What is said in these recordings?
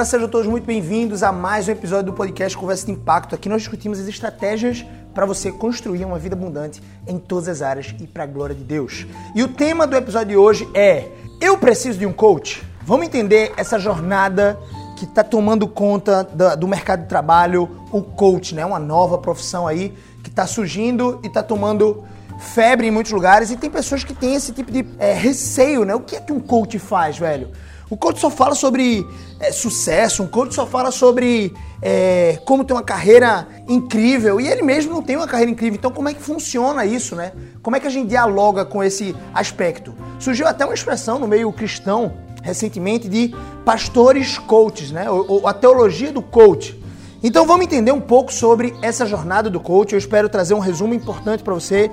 galera, sejam todos muito bem-vindos a mais um episódio do podcast Conversa de Impacto. Aqui nós discutimos as estratégias para você construir uma vida abundante em todas as áreas e para a glória de Deus. E o tema do episódio de hoje é: Eu preciso de um coach? Vamos entender essa jornada que está tomando conta do mercado de trabalho, o coach, né? Uma nova profissão aí que está surgindo e está tomando febre em muitos lugares e tem pessoas que têm esse tipo de é, receio, né? O que é que um coach faz, velho? O coach só fala sobre é, sucesso, um coach só fala sobre é, como ter uma carreira incrível e ele mesmo não tem uma carreira incrível. Então, como é que funciona isso, né? Como é que a gente dialoga com esse aspecto? Surgiu até uma expressão no meio cristão recentemente de pastores coaches, né? Ou, ou a teologia do coach. Então, vamos entender um pouco sobre essa jornada do coach. Eu espero trazer um resumo importante para você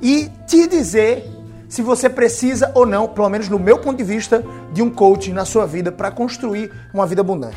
e te dizer se você precisa ou não, pelo menos no meu ponto de vista, de um coaching na sua vida para construir uma vida abundante.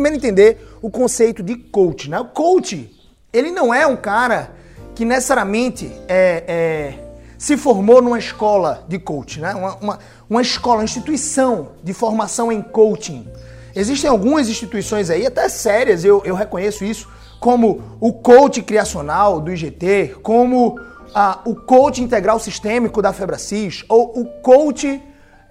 Primeiro entender o conceito de coach. Né? O coach, ele não é um cara que necessariamente é, é, se formou numa escola de coach, né? uma, uma, uma escola, uma instituição de formação em coaching. Existem algumas instituições aí, até sérias, eu, eu reconheço isso, como o coach criacional do IGT, como ah, o coach integral sistêmico da Febracis, ou o coach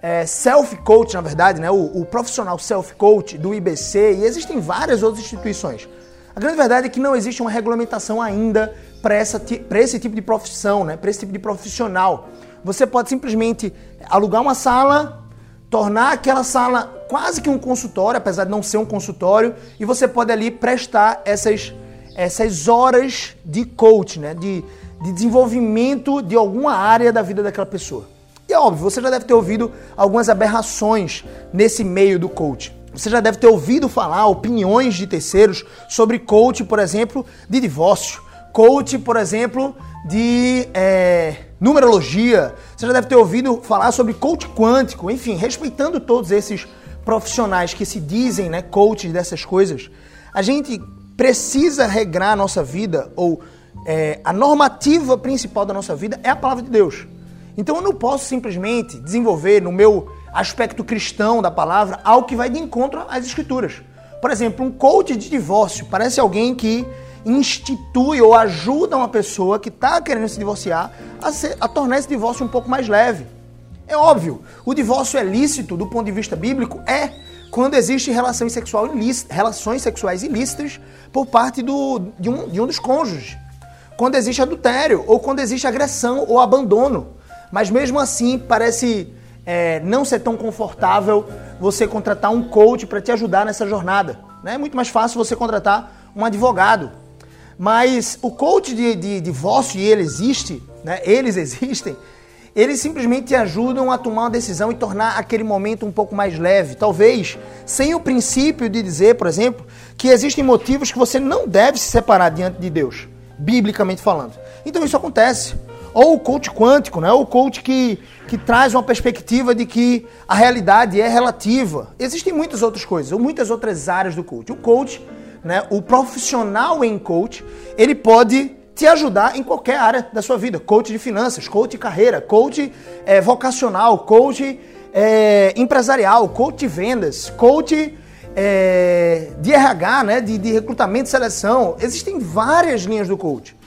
é, self-coach, na verdade, né? O, o profissional self-coach do IBC e existem várias outras instituições. A grande verdade é que não existe uma regulamentação ainda para esse tipo de profissão, né? para esse tipo de profissional. Você pode simplesmente alugar uma sala, tornar aquela sala quase que um consultório, apesar de não ser um consultório, e você pode ali prestar essas, essas horas de coach, né? de, de desenvolvimento de alguma área da vida daquela pessoa. E é óbvio, você já deve ter ouvido algumas aberrações nesse meio do coach. Você já deve ter ouvido falar opiniões de terceiros sobre coach, por exemplo, de divórcio. Coach, por exemplo, de é, numerologia. Você já deve ter ouvido falar sobre coach quântico. Enfim, respeitando todos esses profissionais que se dizem né, coaches dessas coisas, a gente precisa regrar a nossa vida, ou é, a normativa principal da nossa vida é a palavra de Deus. Então eu não posso simplesmente desenvolver no meu aspecto cristão da palavra algo que vai de encontro às escrituras. Por exemplo, um coach de divórcio parece alguém que institui ou ajuda uma pessoa que está querendo se divorciar a, ser, a tornar esse divórcio um pouco mais leve. É óbvio, o divórcio é lícito do ponto de vista bíblico? É, quando existe relações, sexual relações sexuais ilícitas por parte do, de, um, de um dos cônjuges. Quando existe adultério, ou quando existe agressão ou abandono. Mas mesmo assim, parece é, não ser tão confortável você contratar um coach para te ajudar nessa jornada. Né? É muito mais fácil você contratar um advogado. Mas o coach de, de divórcio, e ele existe, né? eles existem, eles simplesmente te ajudam a tomar uma decisão e tornar aquele momento um pouco mais leve. Talvez sem o princípio de dizer, por exemplo, que existem motivos que você não deve se separar diante de Deus, biblicamente falando. Então isso acontece. Ou o coach quântico, né? ou o coach que, que traz uma perspectiva de que a realidade é relativa. Existem muitas outras coisas, ou muitas outras áreas do coach. O coach, né? o profissional em coach, ele pode te ajudar em qualquer área da sua vida. Coach de finanças, coach de carreira, coach é, vocacional, coach é, empresarial, coach de vendas, coach é, de RH, né? de, de recrutamento e seleção. Existem várias linhas do coach.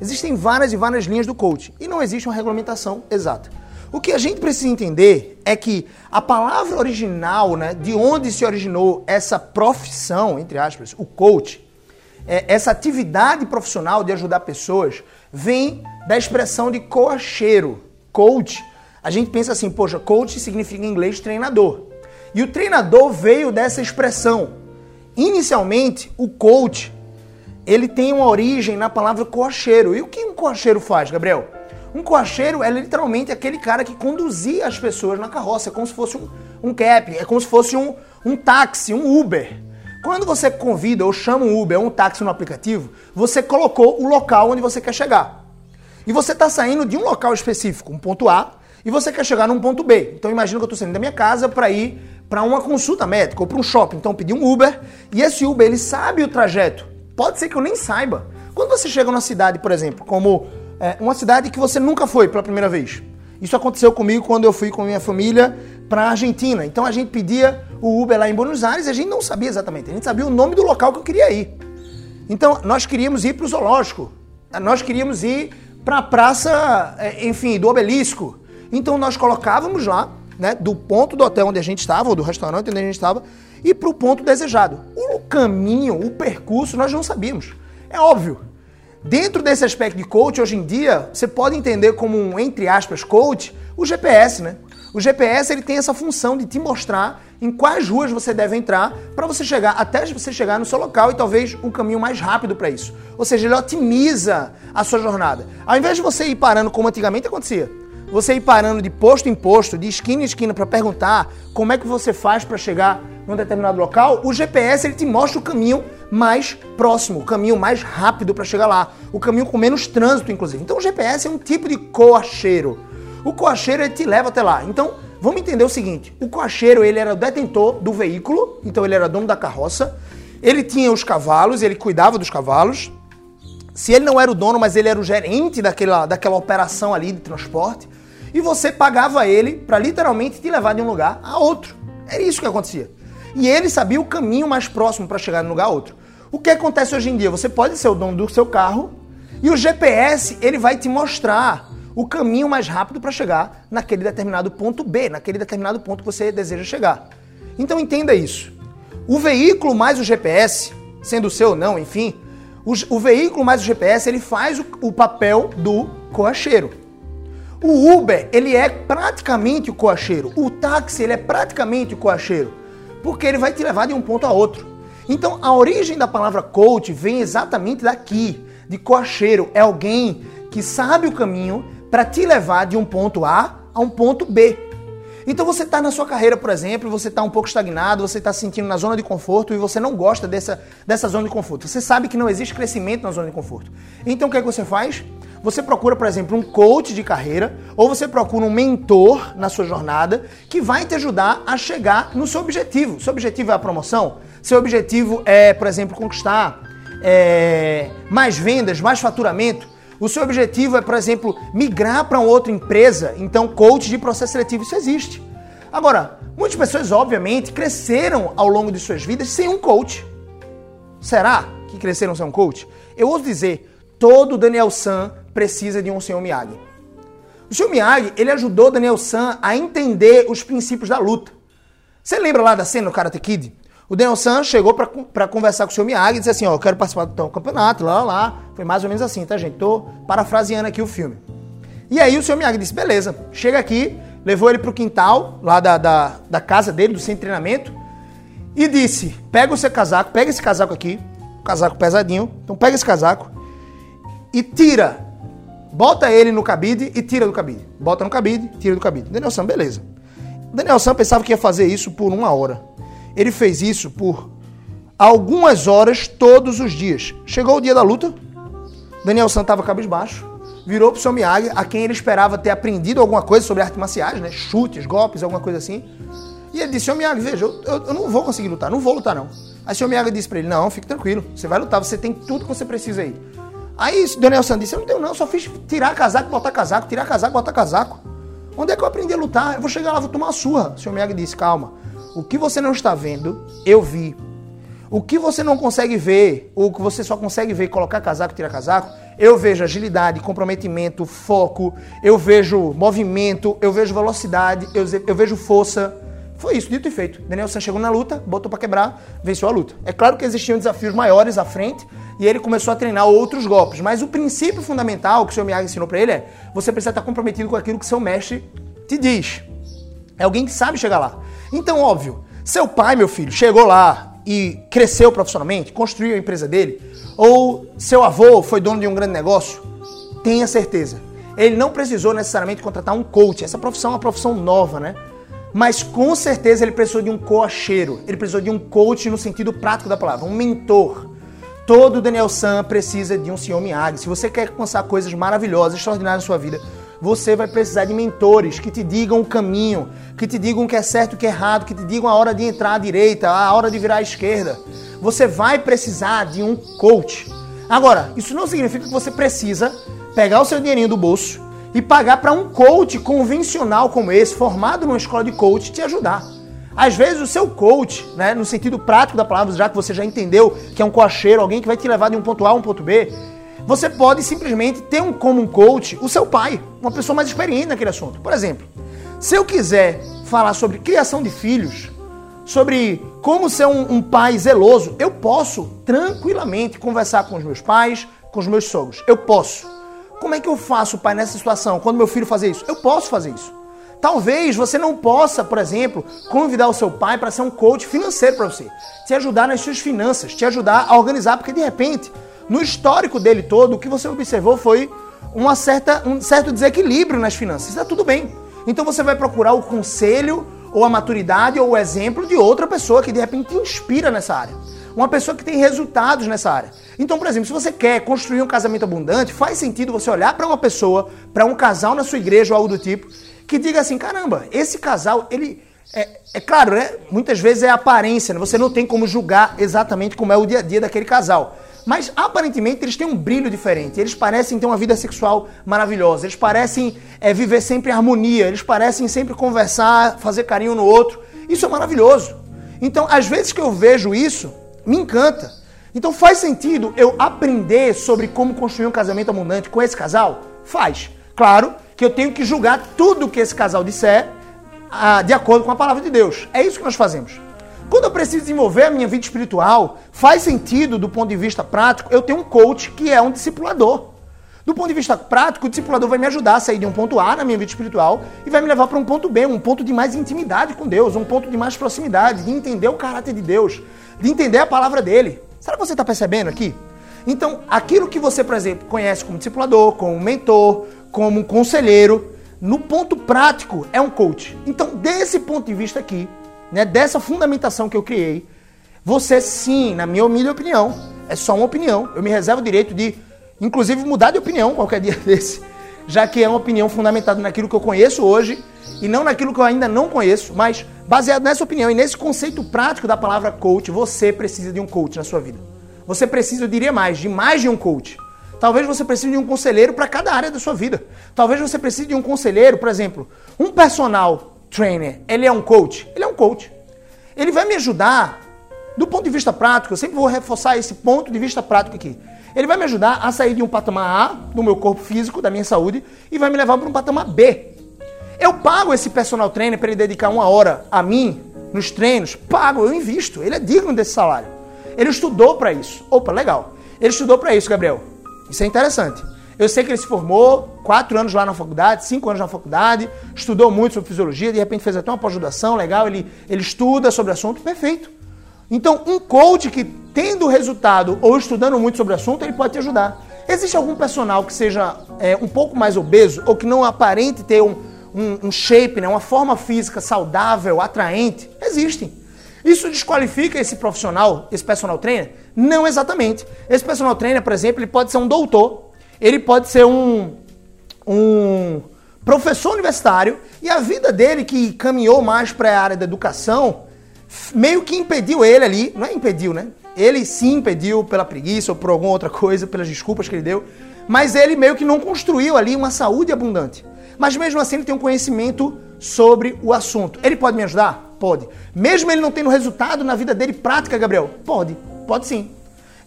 Existem várias e várias linhas do coaching e não existe uma regulamentação exata. O que a gente precisa entender é que a palavra original, né, de onde se originou essa profissão, entre aspas, o coach, é, essa atividade profissional de ajudar pessoas, vem da expressão de coacheiro. Coach, a gente pensa assim, poxa, coach significa em inglês treinador. E o treinador veio dessa expressão. Inicialmente, o coach ele tem uma origem na palavra coacheiro. E o que um coacheiro faz, Gabriel? Um coacheiro é literalmente aquele cara que conduzia as pessoas na carroça, é como se fosse um, um cap, é como se fosse um, um táxi, um Uber. Quando você convida ou chama um Uber ou um táxi no aplicativo, você colocou o local onde você quer chegar. E você está saindo de um local específico, um ponto A, e você quer chegar num ponto B. Então imagina que eu estou saindo da minha casa para ir para uma consulta médica ou para um shopping. Então pedi um Uber e esse Uber ele sabe o trajeto. Pode ser que eu nem saiba. Quando você chega numa cidade, por exemplo, como é, uma cidade que você nunca foi pela primeira vez. Isso aconteceu comigo quando eu fui com minha família para a Argentina. Então a gente pedia o Uber lá em Buenos Aires e a gente não sabia exatamente. A gente sabia o nome do local que eu queria ir. Então nós queríamos ir para o zoológico. Nós queríamos ir para a praça, é, enfim, do obelisco. Então nós colocávamos lá, né, do ponto do hotel onde a gente estava, ou do restaurante onde a gente estava, e para o ponto desejado. O caminho, o percurso, nós não sabíamos. É óbvio. Dentro desse aspecto de coach, hoje em dia, você pode entender como um, entre aspas, coach, o GPS, né? O GPS ele tem essa função de te mostrar em quais ruas você deve entrar para você chegar até você chegar no seu local e talvez um caminho mais rápido para isso. Ou seja, ele otimiza a sua jornada. Ao invés de você ir parando como antigamente acontecia, você ir parando de posto em posto, de esquina em esquina para perguntar como é que você faz para chegar num determinado local, o GPS ele te mostra o caminho mais próximo, o caminho mais rápido para chegar lá, o caminho com menos trânsito, inclusive. Então o GPS é um tipo de coacheiro. O coacheiro ele te leva até lá. Então vamos entender o seguinte: o coacheiro ele era o detentor do veículo, então ele era dono da carroça, ele tinha os cavalos, ele cuidava dos cavalos. Se ele não era o dono, mas ele era o gerente daquela, daquela operação ali de transporte, e você pagava ele para literalmente te levar de um lugar a outro. Era isso que acontecia. E ele sabia o caminho mais próximo para chegar de um lugar a outro. O que acontece hoje em dia? Você pode ser o dono do seu carro e o GPS ele vai te mostrar o caminho mais rápido para chegar naquele determinado ponto B, naquele determinado ponto que você deseja chegar. Então entenda isso. O veículo mais o GPS, sendo o seu ou não, enfim, o, o, veículo mais o GPS ele faz o, o papel do coacheiro. O Uber, ele é praticamente o coacheiro. O táxi, ele é praticamente o coacheiro. Porque ele vai te levar de um ponto a outro. Então, a origem da palavra coach vem exatamente daqui, de coacheiro. É alguém que sabe o caminho para te levar de um ponto A a um ponto B. Então você está na sua carreira, por exemplo, você está um pouco estagnado, você está se sentindo na zona de conforto e você não gosta dessa, dessa zona de conforto. Você sabe que não existe crescimento na zona de conforto. Então o que, é que você faz? Você procura, por exemplo, um coach de carreira ou você procura um mentor na sua jornada que vai te ajudar a chegar no seu objetivo. Seu objetivo é a promoção? Seu objetivo é, por exemplo, conquistar é, mais vendas, mais faturamento? O seu objetivo é, por exemplo, migrar para uma outra empresa? Então, coach de processo seletivo, isso existe. Agora, muitas pessoas, obviamente, cresceram ao longo de suas vidas sem um coach. Será que cresceram sem um coach? Eu ouso dizer, todo Daniel San precisa de um senhor Miyagi. O senhor Miyagi, ele ajudou Daniel San a entender os princípios da luta. Você lembra lá da cena do Karate Kid? O Daniel San chegou para conversar com o senhor Miyagi e disse assim, ó, eu quero participar do campeonato, lá, lá. Foi mais ou menos assim, tá, gente? Tô parafraseando aqui o filme. E aí o senhor Miyagi disse, beleza, chega aqui, levou ele pro quintal, lá da, da, da casa dele, do centro de treinamento, e disse, pega o seu casaco, pega esse casaco aqui, casaco pesadinho, então pega esse casaco, e tira Bota ele no cabide e tira do cabide. Bota no cabide, tira do cabide. Daniel Sam, beleza. Daniel Sam pensava que ia fazer isso por uma hora. Ele fez isso por algumas horas todos os dias. Chegou o dia da luta, Daniel Sam estava cabisbaixo, virou pro seu Miyagi, a quem ele esperava ter aprendido alguma coisa sobre artes marciais, né? Chutes, golpes, alguma coisa assim. E ele disse, seu Miyagi, veja, eu, eu, eu, não vou conseguir lutar, não vou lutar não. Aí o seu Miyagi disse para ele, não, fique tranquilo, você vai lutar, você tem tudo que você precisa aí. Aí Daniel San disse, eu não tenho não, só fiz tirar casaco, botar casaco, tirar casaco, botar casaco. Onde é que eu aprendi a lutar? Eu vou chegar lá, vou tomar uma surra. O senhor Miyagi disse, calma, o que você não está vendo, eu vi. O que você não consegue ver, ou que você só consegue ver colocar casaco, tirar casaco, eu vejo agilidade, comprometimento, foco, eu vejo movimento, eu vejo velocidade, eu vejo força. Foi isso, dito e feito. Daniel San chegou na luta, botou para quebrar, venceu a luta. É claro que existiam desafios maiores à frente, e ele começou a treinar outros golpes. Mas o princípio fundamental que o seu Miyagi ensinou para ele é: você precisa estar comprometido com aquilo que seu mestre te diz. É alguém que sabe chegar lá. Então, óbvio, seu pai, meu filho, chegou lá e cresceu profissionalmente, construiu a empresa dele, ou seu avô foi dono de um grande negócio, tenha certeza. Ele não precisou necessariamente contratar um coach. Essa profissão é uma profissão nova, né? Mas com certeza ele precisou de um coacheiro, ele precisou de um coach no sentido prático da palavra, um mentor. Todo Daniel San precisa de um senhor Miyagi. Se você quer alcançar coisas maravilhosas, extraordinárias na sua vida, você vai precisar de mentores que te digam o caminho, que te digam o que é certo e o que é errado, que te digam a hora de entrar à direita, a hora de virar à esquerda. Você vai precisar de um coach. Agora, isso não significa que você precisa pegar o seu dinheirinho do bolso e pagar para um coach convencional como esse, formado numa escola de coach, te ajudar. Às vezes o seu coach, né, no sentido prático da palavra, já que você já entendeu que é um coacheiro, alguém que vai te levar de um ponto A a um ponto B, você pode simplesmente ter um, como um coach o seu pai, uma pessoa mais experiente naquele assunto. Por exemplo, se eu quiser falar sobre criação de filhos, sobre como ser um, um pai zeloso, eu posso tranquilamente conversar com os meus pais, com os meus sogros. Eu posso. Como é que eu faço, pai, nessa situação? Quando meu filho fazer isso? Eu posso fazer isso. Talvez você não possa, por exemplo, convidar o seu pai para ser um coach financeiro para você, te ajudar nas suas finanças, te ajudar a organizar, porque de repente no histórico dele todo, o que você observou foi uma certa, um certo desequilíbrio nas finanças. Está tudo bem. Então você vai procurar o conselho, ou a maturidade, ou o exemplo de outra pessoa que de repente te inspira nessa área. Uma pessoa que tem resultados nessa área. Então, por exemplo, se você quer construir um casamento abundante, faz sentido você olhar para uma pessoa, para um casal na sua igreja ou algo do tipo, que diga assim: caramba, esse casal, ele. É, é claro, né? Muitas vezes é aparência, né? você não tem como julgar exatamente como é o dia a dia daquele casal. Mas aparentemente eles têm um brilho diferente. Eles parecem ter uma vida sexual maravilhosa. Eles parecem é, viver sempre em harmonia. Eles parecem sempre conversar, fazer carinho no outro. Isso é maravilhoso. Então, às vezes que eu vejo isso, me encanta. Então, faz sentido eu aprender sobre como construir um casamento abundante com esse casal? Faz. Claro que eu tenho que julgar tudo que esse casal disser ah, de acordo com a palavra de Deus. É isso que nós fazemos. Quando eu preciso desenvolver a minha vida espiritual, faz sentido do ponto de vista prático eu ter um coach que é um discipulador. Do ponto de vista prático, o discipulador vai me ajudar a sair de um ponto A na minha vida espiritual e vai me levar para um ponto B, um ponto de mais intimidade com Deus, um ponto de mais proximidade, de entender o caráter de Deus, de entender a palavra dele. Será que você está percebendo aqui? Então, aquilo que você, por exemplo, conhece como discipulador, como mentor, como conselheiro, no ponto prático é um coach. Então, desse ponto de vista aqui, né, dessa fundamentação que eu criei, você sim, na minha humilde opinião, é só uma opinião. Eu me reservo o direito de, inclusive, mudar de opinião qualquer dia desse, já que é uma opinião fundamentada naquilo que eu conheço hoje e não naquilo que eu ainda não conheço, mas baseado nessa opinião e nesse conceito prático da palavra coach, você precisa de um coach na sua vida. Você precisa, eu diria mais, de mais de um coach. Talvez você precise de um conselheiro para cada área da sua vida. Talvez você precise de um conselheiro, por exemplo, um personal trainer, ele é um coach? Ele é um coach. Ele vai me ajudar do ponto de vista prático, eu sempre vou reforçar esse ponto de vista prático aqui. Ele vai me ajudar a sair de um patamar A do meu corpo físico, da minha saúde, e vai me levar para um patamar B. Eu pago esse personal trainer para ele dedicar uma hora a mim, nos treinos, pago, eu invisto. Ele é digno desse salário. Ele estudou para isso. Opa, legal. Ele estudou para isso, Gabriel. Isso é interessante. Eu sei que ele se formou, quatro anos lá na faculdade, cinco anos na faculdade, estudou muito sobre fisiologia, de repente fez até uma pós-graduação legal, ele, ele estuda sobre assunto, perfeito. Então, um coach que tendo resultado ou estudando muito sobre o assunto, ele pode te ajudar. Existe algum personal que seja é, um pouco mais obeso ou que não aparente ter um, um, um shape, né, uma forma física saudável, atraente? Existem. Isso desqualifica esse profissional, esse personal trainer? Não exatamente. Esse personal trainer, por exemplo, ele pode ser um doutor, ele pode ser um, um professor universitário e a vida dele, que caminhou mais para a área da educação, meio que impediu ele ali, não é impediu, né? Ele sim impediu pela preguiça ou por alguma outra coisa, pelas desculpas que ele deu, mas ele meio que não construiu ali uma saúde abundante. Mas mesmo assim ele tem um conhecimento sobre o assunto. Ele pode me ajudar? Pode. Mesmo ele não tendo resultado na vida dele prática, Gabriel? Pode. Pode sim.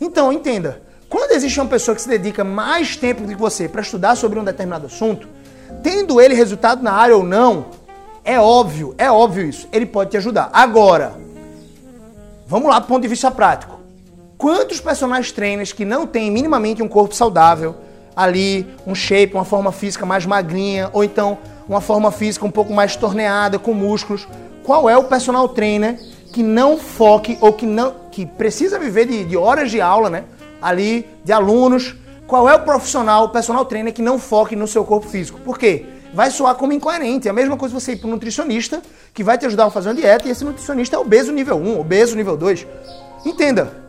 Então, entenda. Quando existe uma pessoa que se dedica mais tempo do que você para estudar sobre um determinado assunto, tendo ele resultado na área ou não, é óbvio, é óbvio isso. Ele pode te ajudar. Agora, vamos lá do ponto de vista prático. Quantos personagens trainers que não têm minimamente um corpo saudável, ali, um shape, uma forma física mais magrinha, ou então uma forma física um pouco mais torneada, com músculos, qual é o personal trainer que não foque ou que não que precisa viver de, de horas de aula, né? ali de alunos, qual é o profissional, o personal trainer que não foque no seu corpo físico. Por quê? Vai soar como incoerente. É a mesma coisa você ir para um nutricionista que vai te ajudar a fazer uma dieta e esse nutricionista é obeso nível 1, obeso nível 2. Entenda,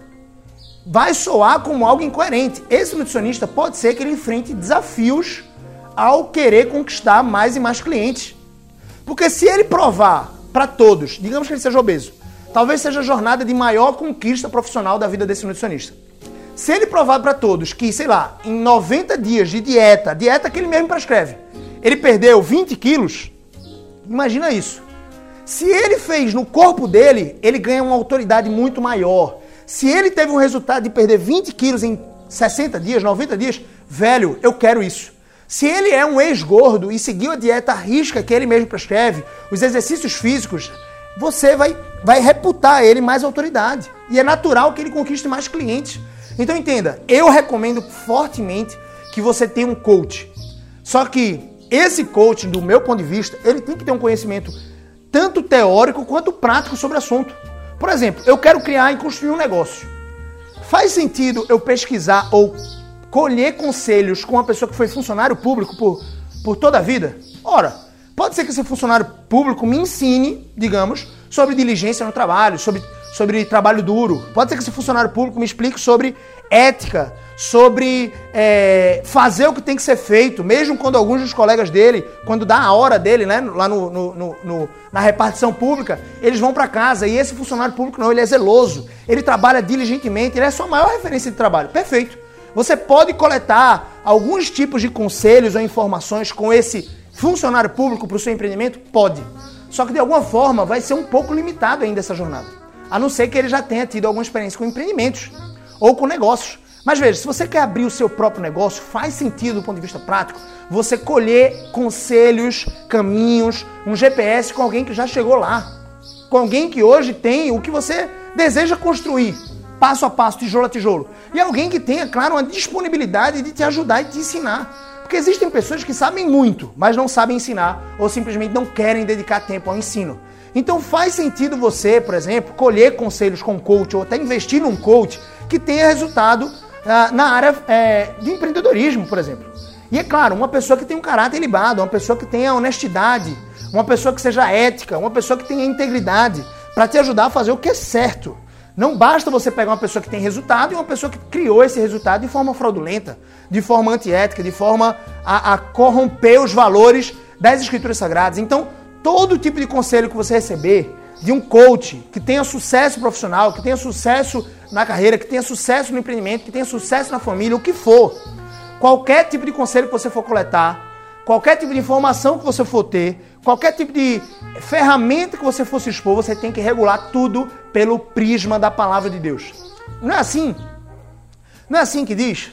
vai soar como algo incoerente. Esse nutricionista pode ser que ele enfrente desafios ao querer conquistar mais e mais clientes. Porque se ele provar para todos, digamos que ele seja obeso, talvez seja a jornada de maior conquista profissional da vida desse nutricionista. Se ele provar para todos que, sei lá, em 90 dias de dieta, dieta que ele mesmo prescreve, ele perdeu 20 quilos, imagina isso. Se ele fez no corpo dele, ele ganha uma autoridade muito maior. Se ele teve um resultado de perder 20 quilos em 60 dias, 90 dias, velho, eu quero isso. Se ele é um ex-gordo e seguiu a dieta risca que ele mesmo prescreve, os exercícios físicos, você vai, vai reputar ele mais autoridade. E é natural que ele conquiste mais clientes. Então entenda, eu recomendo fortemente que você tenha um coach. Só que esse coach, do meu ponto de vista, ele tem que ter um conhecimento tanto teórico quanto prático sobre o assunto. Por exemplo, eu quero criar e construir um negócio. Faz sentido eu pesquisar ou colher conselhos com uma pessoa que foi funcionário público por, por toda a vida? Ora, pode ser que esse funcionário público me ensine, digamos, sobre diligência no trabalho, sobre sobre trabalho duro. Pode ser que esse funcionário público me explique sobre ética, sobre é, fazer o que tem que ser feito, mesmo quando alguns dos colegas dele, quando dá a hora dele, né, lá no, no, no, na repartição pública, eles vão para casa e esse funcionário público não, ele é zeloso, ele trabalha diligentemente, ele é a sua maior referência de trabalho. Perfeito. Você pode coletar alguns tipos de conselhos ou informações com esse funcionário público para o seu empreendimento? Pode. Só que de alguma forma vai ser um pouco limitado ainda essa jornada. A não ser que ele já tenha tido alguma experiência com empreendimentos ou com negócios. Mas veja, se você quer abrir o seu próprio negócio, faz sentido do ponto de vista prático você colher conselhos, caminhos, um GPS com alguém que já chegou lá. Com alguém que hoje tem o que você deseja construir, passo a passo, tijolo a tijolo. E alguém que tenha, claro, uma disponibilidade de te ajudar e te ensinar. Porque existem pessoas que sabem muito, mas não sabem ensinar ou simplesmente não querem dedicar tempo ao ensino. Então faz sentido você, por exemplo, colher conselhos com um coach ou até investir num coach que tenha resultado na área é, de empreendedorismo, por exemplo. E é claro, uma pessoa que tem um caráter libado, uma pessoa que tenha honestidade, uma pessoa que seja ética, uma pessoa que tenha integridade, para te ajudar a fazer o que é certo. Não basta você pegar uma pessoa que tem resultado e uma pessoa que criou esse resultado de forma fraudulenta, de forma antiética, de forma a, a corromper os valores das escrituras sagradas. Então, todo tipo de conselho que você receber de um coach que tenha sucesso profissional, que tenha sucesso na carreira, que tenha sucesso no empreendimento, que tenha sucesso na família, o que for. Qualquer tipo de conselho que você for coletar, qualquer tipo de informação que você for ter, qualquer tipo de ferramenta que você for se expor, você tem que regular tudo pelo prisma da palavra de Deus. Não é assim? Não é assim que diz?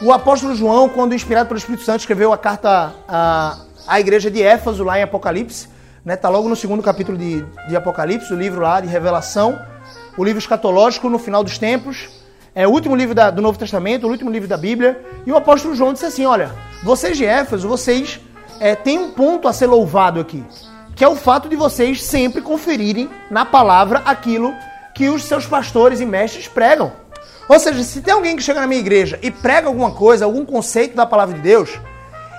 O apóstolo João, quando inspirado pelo Espírito Santo, escreveu a carta a a igreja de Éfaso lá em Apocalipse, né? Tá logo no segundo capítulo de, de Apocalipse, o livro lá de Revelação, o livro escatológico no final dos tempos, é o último livro da, do Novo Testamento, o último livro da Bíblia, e o apóstolo João disse assim, olha, vocês de Éfaso, vocês é, têm um ponto a ser louvado aqui, que é o fato de vocês sempre conferirem na palavra aquilo que os seus pastores e mestres pregam. Ou seja, se tem alguém que chega na minha igreja e prega alguma coisa, algum conceito da palavra de Deus,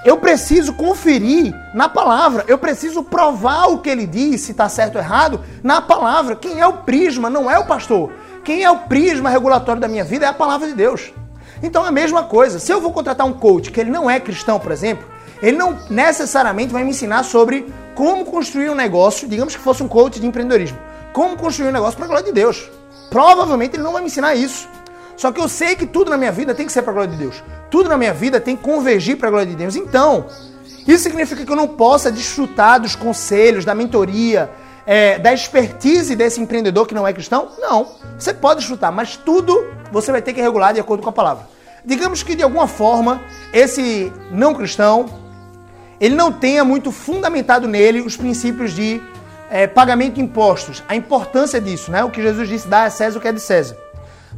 eu preciso conferir na palavra, eu preciso provar o que ele diz, se está certo ou errado, na palavra. Quem é o prisma não é o pastor. Quem é o prisma regulatório da minha vida é a palavra de Deus. Então é a mesma coisa. Se eu vou contratar um coach que ele não é cristão, por exemplo, ele não necessariamente vai me ensinar sobre como construir um negócio, digamos que fosse um coach de empreendedorismo. Como construir um negócio para a glória de Deus. Provavelmente ele não vai me ensinar isso. Só que eu sei que tudo na minha vida tem que ser para a glória de Deus. Tudo na minha vida tem que convergir para a glória de Deus. Então, isso significa que eu não possa desfrutar dos conselhos, da mentoria, é, da expertise desse empreendedor que não é cristão? Não. Você pode desfrutar, mas tudo você vai ter que regular de acordo com a palavra. Digamos que de alguma forma esse não cristão ele não tenha muito fundamentado nele os princípios de é, pagamento de impostos, a importância disso, né? O que Jesus disse, dá a César o que é de César.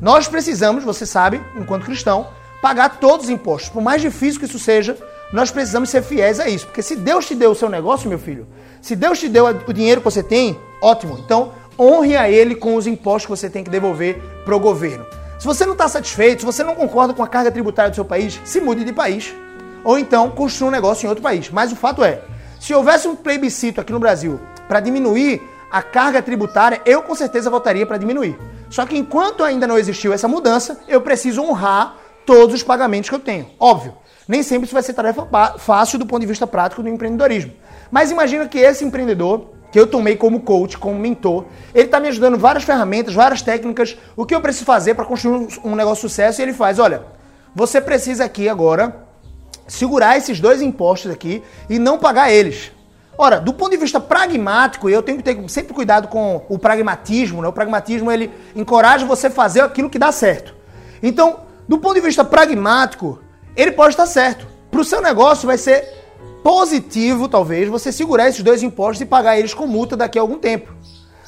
Nós precisamos, você sabe, enquanto cristão, pagar todos os impostos. Por mais difícil que isso seja, nós precisamos ser fiéis a isso. Porque se Deus te deu o seu negócio, meu filho, se Deus te deu o dinheiro que você tem, ótimo. Então, honre a Ele com os impostos que você tem que devolver para o governo. Se você não está satisfeito, se você não concorda com a carga tributária do seu país, se mude de país. ou então construir um negócio em outro país. Mas o fato é, se houvesse um plebiscito aqui no Brasil para diminuir a carga tributária, eu com certeza votaria para diminuir. Só que enquanto ainda não existiu essa mudança, eu preciso honrar todos os pagamentos que eu tenho. Óbvio, nem sempre isso vai ser tarefa fácil do ponto de vista prático do empreendedorismo. Mas imagina que esse empreendedor que eu tomei como coach, como mentor, ele está me ajudando várias ferramentas, várias técnicas, o que eu preciso fazer para construir um negócio de sucesso, e ele faz, olha, você precisa aqui agora segurar esses dois impostos aqui e não pagar eles. Ora, do ponto de vista pragmático, eu tenho que ter sempre cuidado com o pragmatismo, né? O pragmatismo ele encoraja você a fazer aquilo que dá certo. Então, do ponto de vista pragmático, ele pode estar certo. Para o seu negócio vai ser positivo, talvez, você segurar esses dois impostos e pagar eles com multa daqui a algum tempo.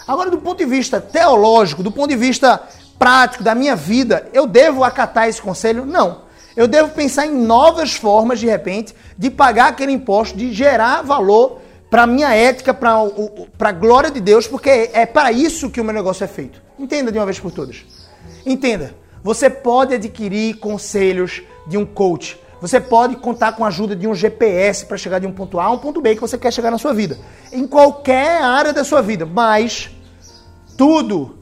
Agora, do ponto de vista teológico, do ponto de vista prático da minha vida, eu devo acatar esse conselho? Não. Eu devo pensar em novas formas, de repente, de pagar aquele imposto, de gerar valor para a minha ética, para a glória de Deus, porque é para isso que o meu negócio é feito. Entenda de uma vez por todas. Entenda. Você pode adquirir conselhos de um coach, você pode contar com a ajuda de um GPS para chegar de um ponto A a um ponto B que você quer chegar na sua vida. Em qualquer área da sua vida. Mas tudo,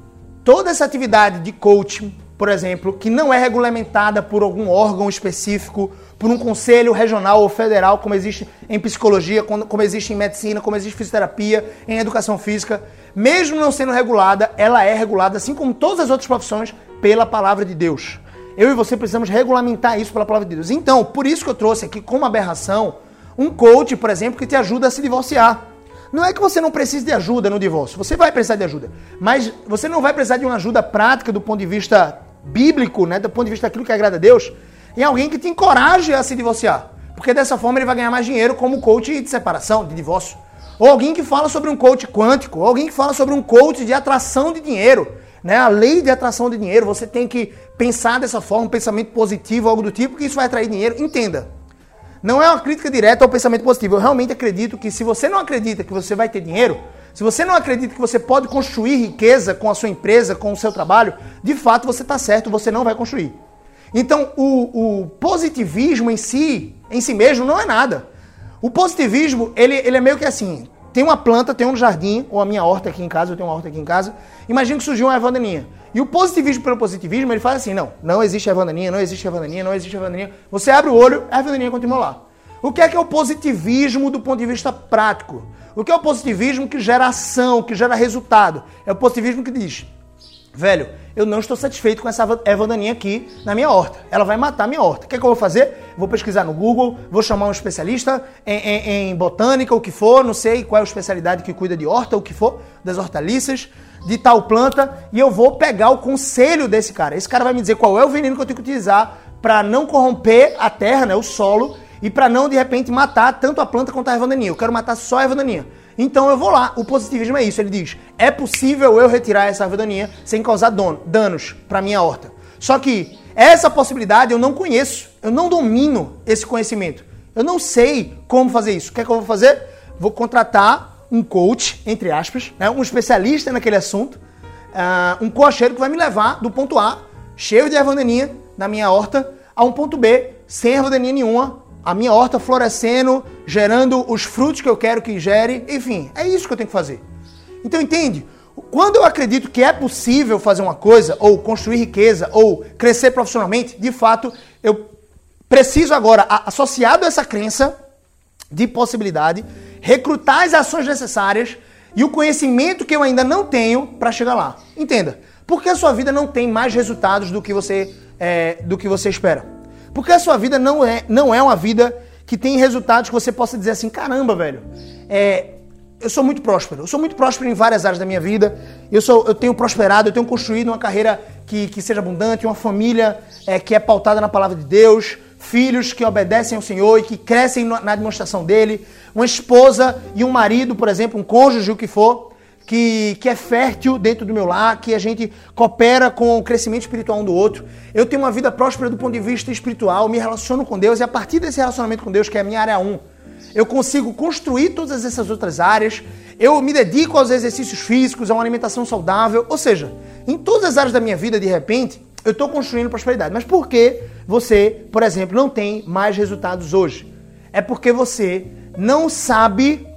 toda essa atividade de coaching, por exemplo, que não é regulamentada por algum órgão específico, por um conselho regional ou federal, como existe em psicologia, como existe em medicina, como existe em fisioterapia, em educação física, mesmo não sendo regulada, ela é regulada, assim como todas as outras profissões, pela palavra de Deus. Eu e você precisamos regulamentar isso pela palavra de Deus. Então, por isso que eu trouxe aqui como aberração um coach, por exemplo, que te ajuda a se divorciar. Não é que você não precise de ajuda no divórcio, você vai precisar de ajuda, mas você não vai precisar de uma ajuda prática do ponto de vista bíblico, né, do ponto de vista daquilo que agrada a Deus, em alguém que te encoraje a se divorciar. Porque dessa forma ele vai ganhar mais dinheiro como coach de separação, de divórcio. Ou alguém que fala sobre um coach quântico, ou alguém que fala sobre um coach de atração de dinheiro. Né? A lei de atração de dinheiro, você tem que pensar dessa forma, um pensamento positivo, algo do tipo, que isso vai atrair dinheiro. Entenda. Não é uma crítica direta ao pensamento positivo. Eu realmente acredito que se você não acredita que você vai ter dinheiro, se você não acredita que você pode construir riqueza com a sua empresa, com o seu trabalho, de fato você está certo, você não vai construir. Então, o, o, positivismo em si, em si mesmo, não é nada. O positivismo, ele, ele é meio que assim, tem uma planta, tem um jardim, ou a minha horta aqui em casa, eu tenho uma horta aqui em casa, imagina que surgiu uma erva daninha. E o positivismo pelo positivismo, ele fala assim, não, não existe erva daninha, não existe erva daninha, não existe erva daninha. Você abre o olho, a erva daninha continua lá. O que é que é o positivismo do ponto de vista prático? O que é o positivismo que gera ação, que gera resultado? É o positivismo que diz, velho, eu não estou satisfeito com essa erva daninha aqui na minha horta. Ela vai matar a minha horta. O que, é que eu vou fazer? Vou pesquisar no Google, vou chamar um especialista em, em, em botânica, o que for, não sei qual é a especialidade que cuida de horta, o que for, das hortaliças, de tal planta, e eu vou pegar o conselho desse cara. Esse cara vai me dizer qual é o veneno que eu tenho que utilizar para não corromper a terra, né, o solo, e para não de repente matar tanto a planta quanto a erva daninha. Eu quero matar só a erva daninha. Então eu vou lá. O positivismo é isso. Ele diz: é possível eu retirar essa daninha sem causar danos para minha horta. Só que essa possibilidade eu não conheço. Eu não domino esse conhecimento. Eu não sei como fazer isso. O que é que eu vou fazer? Vou contratar um coach, entre aspas, né, um especialista naquele assunto, uh, um coacheiro que vai me levar do ponto A, cheio de erva daninha, na minha horta, a um ponto B, sem erva daninha nenhuma, a minha horta florescendo, gerando os frutos que eu quero que gere, enfim, é isso que eu tenho que fazer. Então entende? Quando eu acredito que é possível fazer uma coisa, ou construir riqueza, ou crescer profissionalmente, de fato, eu preciso agora, associado a essa crença de possibilidade, recrutar as ações necessárias e o conhecimento que eu ainda não tenho para chegar lá. Entenda? Porque a sua vida não tem mais resultados do que você, é, do que você espera. Porque a sua vida não é, não é uma vida que tem resultados que você possa dizer assim, caramba, velho, é, eu sou muito próspero. Eu sou muito próspero em várias áreas da minha vida. Eu, sou, eu tenho prosperado, eu tenho construído uma carreira que, que seja abundante, uma família é, que é pautada na palavra de Deus, filhos que obedecem ao Senhor e que crescem na demonstração dele, uma esposa e um marido, por exemplo, um cônjuge, o que for, que, que é fértil dentro do meu lar, que a gente coopera com o crescimento espiritual um do outro. Eu tenho uma vida próspera do ponto de vista espiritual, me relaciono com Deus e a partir desse relacionamento com Deus, que é a minha área 1, eu consigo construir todas essas outras áreas, eu me dedico aos exercícios físicos, a uma alimentação saudável, ou seja, em todas as áreas da minha vida, de repente, eu estou construindo prosperidade. Mas por que você, por exemplo, não tem mais resultados hoje? É porque você não sabe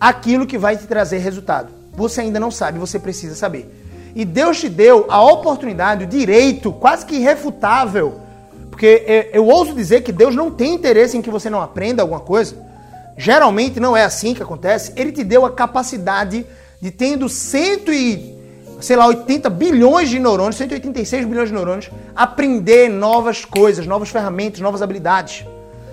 aquilo que vai te trazer resultado. Você ainda não sabe, você precisa saber. E Deus te deu a oportunidade, o direito quase que irrefutável, porque eu, eu ouso dizer que Deus não tem interesse em que você não aprenda alguma coisa. Geralmente não é assim que acontece. Ele te deu a capacidade de tendo cento e sei lá, 80 bilhões de neurônios, 186 bilhões de neurônios, aprender novas coisas, novas ferramentas, novas habilidades.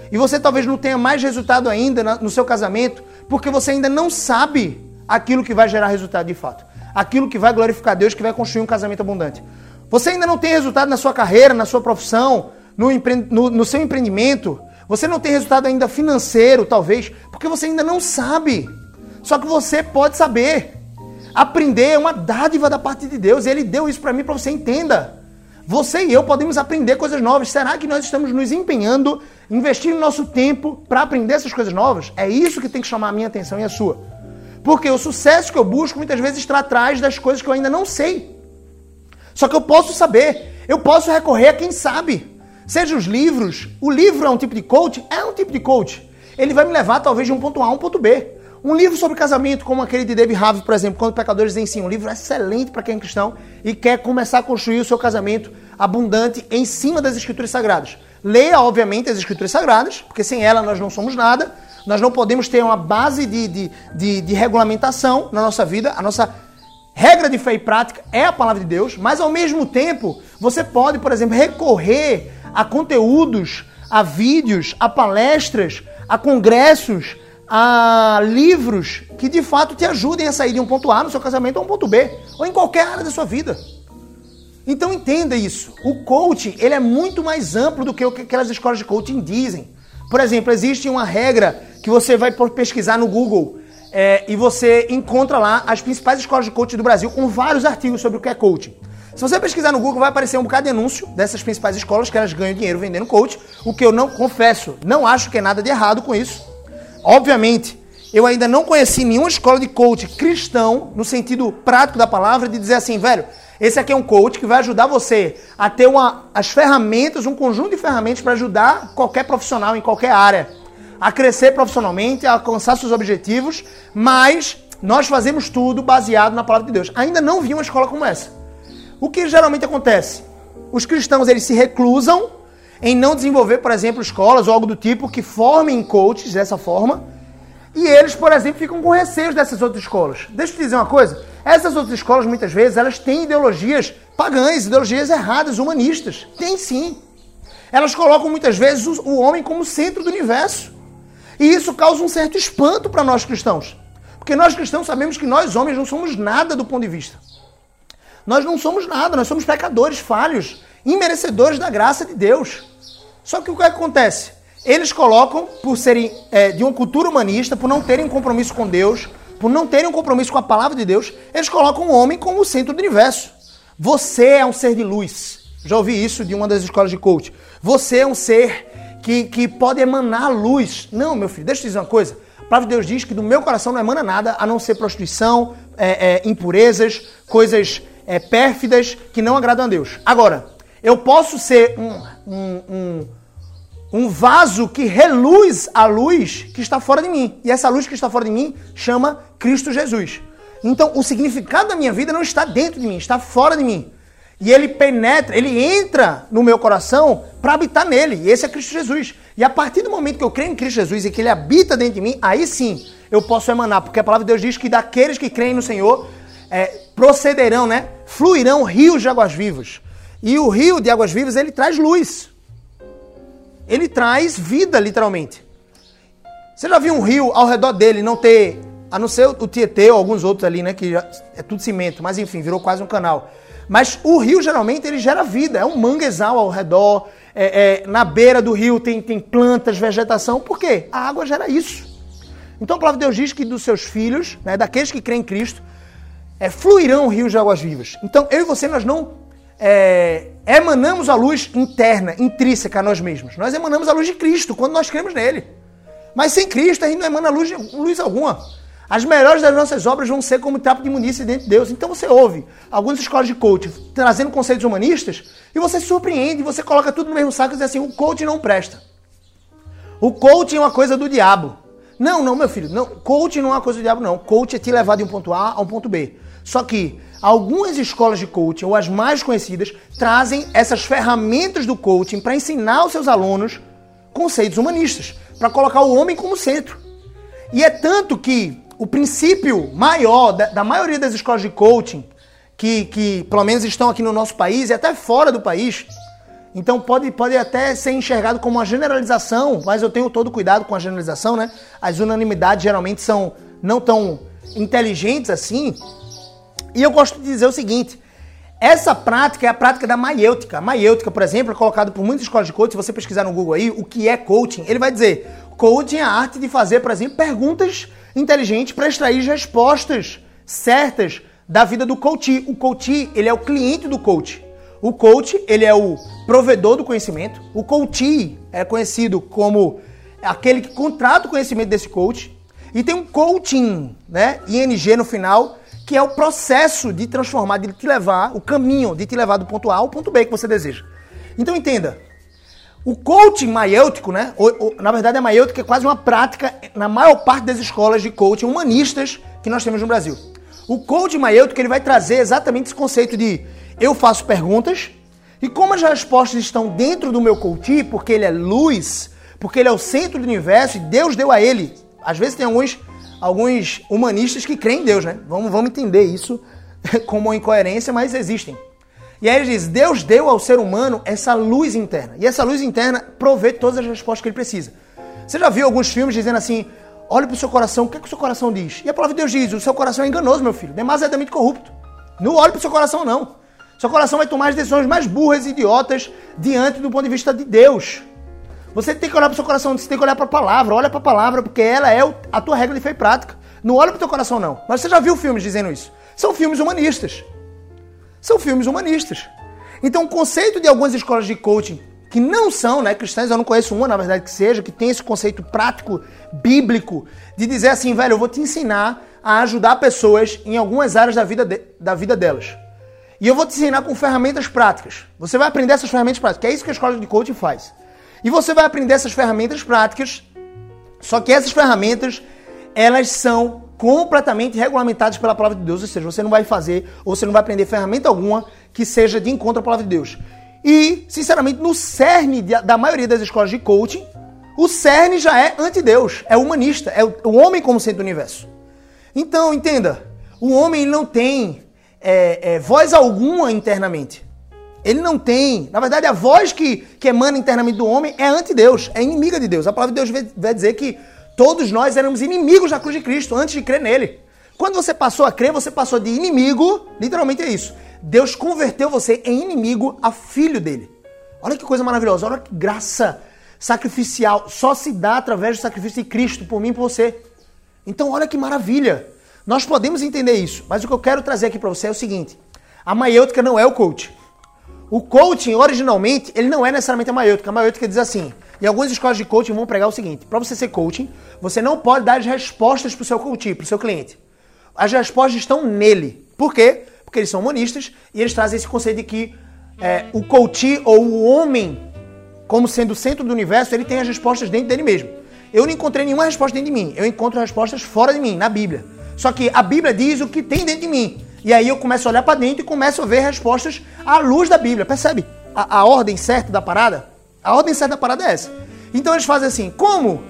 E você talvez não tenha mais resultado ainda no seu casamento, porque você ainda não sabe aquilo que vai gerar resultado de fato. Aquilo que vai glorificar Deus, que vai construir um casamento abundante. Você ainda não tem resultado na sua carreira, na sua profissão, no, empre... no, no seu empreendimento. Você não tem resultado ainda financeiro, talvez, porque você ainda não sabe. Só que você pode saber. Aprender é uma dádiva da parte de Deus. Ele deu isso para mim para você entenda. Você e eu podemos aprender coisas novas. Será que nós estamos nos empenhando, investindo nosso tempo para aprender essas coisas novas? É isso que tem que chamar a minha atenção e a sua. Porque o sucesso que eu busco muitas vezes está atrás das coisas que eu ainda não sei. Só que eu posso saber, eu posso recorrer a quem sabe. Seja os livros, o livro é um tipo de coach? É um tipo de coach. Ele vai me levar talvez de um ponto A a um ponto B. Um livro sobre casamento, como aquele de David Harvey, por exemplo, Quando Pecadores Ensinam, um livro excelente para quem é cristão e quer começar a construir o seu casamento abundante em cima das Escrituras Sagradas. Leia, obviamente, as Escrituras Sagradas, porque sem ela nós não somos nada. Nós não podemos ter uma base de, de, de, de regulamentação na nossa vida. A nossa regra de fé e prática é a palavra de Deus, mas ao mesmo tempo, você pode, por exemplo, recorrer a conteúdos, a vídeos, a palestras, a congressos, a livros que de fato te ajudem a sair de um ponto A no seu casamento a um ponto B, ou em qualquer área da sua vida. Então entenda isso. O coaching ele é muito mais amplo do que o que aquelas escolas de coaching dizem. Por exemplo, existe uma regra que você vai pesquisar no Google é, e você encontra lá as principais escolas de coaching do Brasil com vários artigos sobre o que é coaching. Se você pesquisar no Google, vai aparecer um bocado de anúncio dessas principais escolas que elas ganham dinheiro vendendo coach, o que eu não confesso, não acho que é nada de errado com isso. Obviamente, eu ainda não conheci nenhuma escola de coach cristão, no sentido prático da palavra, de dizer assim, velho, esse aqui é um coach que vai ajudar você a ter uma, as ferramentas, um conjunto de ferramentas para ajudar qualquer profissional em qualquer área a crescer profissionalmente, a alcançar seus objetivos, mas nós fazemos tudo baseado na palavra de Deus. Ainda não vi uma escola como essa. O que geralmente acontece? Os cristãos eles se reclusam em não desenvolver, por exemplo, escolas ou algo do tipo que formem coaches dessa forma. E eles, por exemplo, ficam com receios dessas outras escolas. Deixa eu te dizer uma coisa. Essas outras escolas, muitas vezes, elas têm ideologias pagãs, ideologias erradas, humanistas. Tem sim. Elas colocam muitas vezes o homem como centro do universo. E isso causa um certo espanto para nós cristãos. Porque nós cristãos sabemos que nós homens não somos nada do ponto de vista. Nós não somos nada, nós somos pecadores, falhos, imerecedores da graça de Deus. Só que o que acontece? Eles colocam, por serem é, de uma cultura humanista, por não terem compromisso com Deus, por não terem um compromisso com a palavra de Deus, eles colocam o homem como o centro do universo. Você é um ser de luz. Já ouvi isso de uma das escolas de coach. Você é um ser que, que pode emanar luz. Não, meu filho, deixa eu te dizer uma coisa. A palavra de Deus diz que do meu coração não emana nada a não ser prostituição, é, é, impurezas, coisas é, pérfidas que não agradam a Deus. Agora, eu posso ser um, um, um, um vaso que reluz a luz que está fora de mim. E essa luz que está fora de mim chama Cristo Jesus. Então, o significado da minha vida não está dentro de mim, está fora de mim. E ele penetra, ele entra no meu coração para habitar nele. E esse é Cristo Jesus. E a partir do momento que eu creio em Cristo Jesus e que ele habita dentro de mim, aí sim eu posso emanar. Porque a palavra de Deus diz que daqueles que creem no Senhor é, procederão, né? Fluirão rios de águas vivas. E o rio de águas vivas, ele traz luz. Ele traz vida, literalmente. Você já viu um rio ao redor dele não ter, a não ser o Tietê ou alguns outros ali, né? Que é tudo cimento, mas enfim, virou quase um canal mas o rio geralmente ele gera vida, é um manguezal ao redor, é, é, na beira do rio tem, tem plantas, vegetação. Por quê? A água gera isso. Então a palavra de Deus diz que dos seus filhos, né, daqueles que creem em Cristo, é, fluirão rios de águas vivas. Então eu e você nós não é, emanamos a luz interna, intrínseca a nós mesmos. Nós emanamos a luz de Cristo quando nós cremos nele. Mas sem Cristo a gente não emana luz, luz alguma. As melhores das nossas obras vão ser como trapo de imundice dentro de Deus. Então você ouve algumas escolas de coaching trazendo conceitos humanistas e você se surpreende, você coloca tudo no mesmo saco e diz assim: o coaching não presta. O coaching é uma coisa do diabo. Não, não, meu filho, não, coaching não é uma coisa do diabo, não. Coaching é te levar de um ponto A a um ponto B. Só que algumas escolas de coaching, ou as mais conhecidas, trazem essas ferramentas do coaching para ensinar aos seus alunos conceitos humanistas, para colocar o homem como centro. E é tanto que o princípio maior da, da, maioria das escolas de coaching, que, que pelo menos estão aqui no nosso país e até fora do país, então pode, pode até ser enxergado como uma generalização, mas eu tenho todo cuidado com a generalização, né? As unanimidades geralmente são não tão inteligentes assim. E eu gosto de dizer o seguinte: essa prática é a prática da maiêutica. A maiêutica, por exemplo, é colocado por muitas escolas de coaching. Se você pesquisar no Google aí o que é coaching, ele vai dizer: coaching é a arte de fazer, por exemplo, perguntas inteligente para extrair respostas certas da vida do coach. O coach, ele é o cliente do coach. O coach, ele é o provedor do conhecimento. O coach é conhecido como aquele que contrata o conhecimento desse coach. E tem um coaching, né, ING no final, que é o processo de transformar, de te levar, o caminho de te levar do ponto A ao ponto B que você deseja. Então entenda, o coaching maiêutico, né? Na verdade, a maiêutica é quase uma prática na maior parte das escolas de coaching humanistas que nós temos no Brasil. O coaching maiêutico ele vai trazer exatamente esse conceito de eu faço perguntas e como as respostas estão dentro do meu coaching, porque ele é luz, porque ele é o centro do universo e Deus deu a ele. Às vezes tem alguns, alguns humanistas que creem em Deus, né? Vamos, vamos entender isso como uma incoerência, mas existem. E aí ele diz: Deus deu ao ser humano essa luz interna. E essa luz interna provê todas as respostas que ele precisa. Você já viu alguns filmes dizendo assim: olhe para o seu coração, o que, é que o seu coração diz? E a palavra de Deus diz: o seu coração é enganoso, meu filho, demasiadamente corrupto. Não olhe para o seu coração, não. Seu coração vai tomar as decisões mais burras e idiotas diante do ponto de vista de Deus. Você tem que olhar para o seu coração, você tem que olhar para a palavra, olha para a palavra, porque ela é a tua regra de fé e prática. Não olha para o teu coração, não. Mas você já viu filmes dizendo isso? São filmes humanistas são filmes humanistas. Então, o conceito de algumas escolas de coaching que não são né, cristãs, eu não conheço uma, na verdade, que seja, que tem esse conceito prático, bíblico, de dizer assim, velho, eu vou te ensinar a ajudar pessoas em algumas áreas da vida, de, da vida delas. E eu vou te ensinar com ferramentas práticas. Você vai aprender essas ferramentas práticas, que é isso que a escola de coaching faz. E você vai aprender essas ferramentas práticas, só que essas ferramentas, elas são completamente regulamentados pela palavra de Deus, ou seja, você não vai fazer ou você não vai aprender ferramenta alguma que seja de encontro à palavra de Deus. E, sinceramente, no cerne da maioria das escolas de coaching, o cerne já é anti-Deus, é humanista, é o homem como centro do universo. Então, entenda, o homem não tem é, é, voz alguma internamente. Ele não tem. Na verdade, a voz que, que emana internamente do homem é anti-Deus, é inimiga de Deus. A palavra de Deus vai dizer que Todos nós éramos inimigos da cruz de Cristo antes de crer nele. Quando você passou a crer, você passou de inimigo, literalmente é isso. Deus converteu você em inimigo a filho dele. Olha que coisa maravilhosa, olha que graça sacrificial. Só se dá através do sacrifício de Cristo por mim e por você. Então, olha que maravilha. Nós podemos entender isso, mas o que eu quero trazer aqui para você é o seguinte: a maiêutica não é o coach. O coaching, originalmente, ele não é necessariamente a maiêutica. A maiêutica diz assim: e algumas escolas de coaching vão pregar o seguinte: para você ser coaching, você não pode dar as respostas para o seu coach, para o seu cliente. As respostas estão nele. Por quê? Porque eles são humanistas e eles trazem esse conceito de que é, o coach ou o homem, como sendo o centro do universo, ele tem as respostas dentro dele mesmo. Eu não encontrei nenhuma resposta dentro de mim. Eu encontro respostas fora de mim, na Bíblia. Só que a Bíblia diz o que tem dentro de mim. E aí eu começo a olhar para dentro e começo a ver respostas à luz da Bíblia. Percebe a, a ordem certa da parada? A ordem certa da parada é essa. Então eles fazem assim, como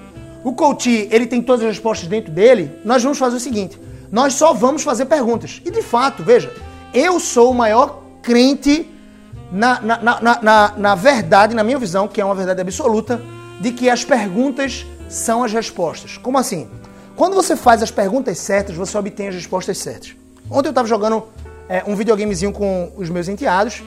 o coach ele tem todas as respostas dentro dele, nós vamos fazer o seguinte, nós só vamos fazer perguntas. E de fato, veja, eu sou o maior crente na, na, na, na, na verdade, na minha visão, que é uma verdade absoluta, de que as perguntas são as respostas. Como assim? Quando você faz as perguntas certas, você obtém as respostas certas. Ontem eu estava jogando é, um videogamezinho com os meus enteados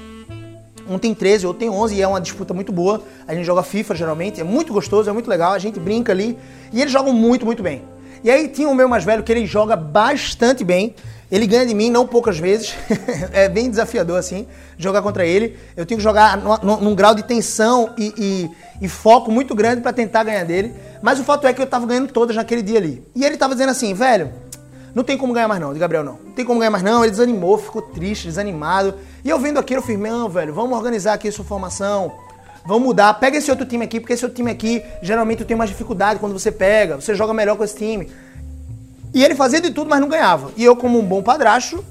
um tem 13, outro tem 11 e é uma disputa muito boa. A gente joga FIFA geralmente, é muito gostoso, é muito legal, a gente brinca ali e eles jogam muito, muito bem. E aí tinha o meu mais velho que ele joga bastante bem. Ele ganha de mim, não poucas vezes. é bem desafiador assim, jogar contra ele. Eu tenho que jogar num, grau de tensão e, e, e foco muito grande para tentar ganhar dele. Mas o fato é que eu tava ganhando todas naquele dia ali. E ele tava dizendo assim, velho, Não tem como ganhar mais não, de Gabriel não. Não tem como ganhar mais não, ele desanimou, ficou triste, desanimado. E eu vendo aquilo, eu fiz, não, velho, vamos organizar aqui a sua formação. Vamos mudar, pega esse outro time aqui, porque esse outro time aqui, geralmente tenho mais dificuldade quando você pega, você joga melhor com esse time. E ele fazia de tudo, mas não ganhava. E eu, como um bom padrasto,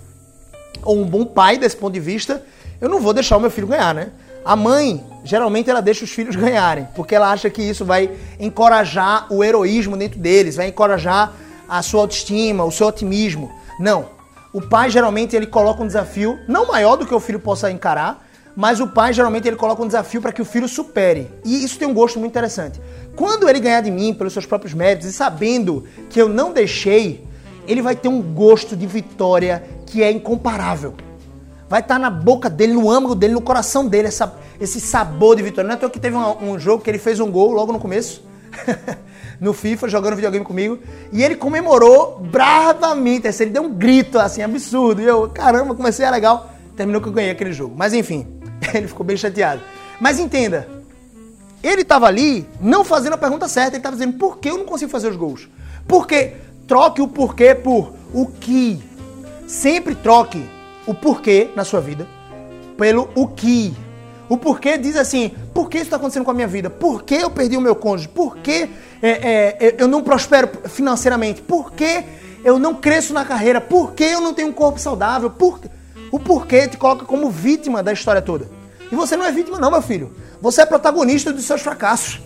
ou um bom pai desse ponto de vista, eu não vou deixar o meu filho ganhar, né? A mãe, geralmente, ela deixa os filhos ganharem, porque ela acha que isso vai encorajar o heroísmo dentro deles, vai encorajar a sua autoestima, o seu otimismo. Não. O pai, geralmente, ele coloca um desafio, não maior do que o filho possa encarar, mas o pai, geralmente, ele coloca um desafio para que o filho supere. E isso tem um gosto muito interessante. Quando ele ganhar de mim pelos seus próprios méritos e sabendo que eu não deixei, ele vai ter um gosto de vitória que é incomparável. Vai estar na boca dele, no âmago dele, no coração dele, essa, esse sabor de vitória. Não é toa que teve um, um jogo que ele fez um gol logo no começo. no FIFA, jogando videogame comigo. E ele comemorou bravamente. Assim, ele deu um grito assim, absurdo. E eu, caramba, comecei a legal. Terminou que eu ganhei aquele jogo. Mas enfim, ele ficou bem chateado. Mas entenda, ele estava ali não fazendo a pergunta certa. Ele estava dizendo, por que eu não consigo fazer os gols? Por quê? Troque o porquê por o que. Sempre troque o porquê na sua vida pelo o que. O porquê diz assim: por que isso está acontecendo com a minha vida? Por que eu perdi o meu cônjuge? Por que é, é, eu não prospero financeiramente? Por que eu não cresço na carreira? Por que eu não tenho um corpo saudável? Por... O porquê te coloca como vítima da história toda. E você não é vítima, não, meu filho. Você é protagonista dos seus fracassos.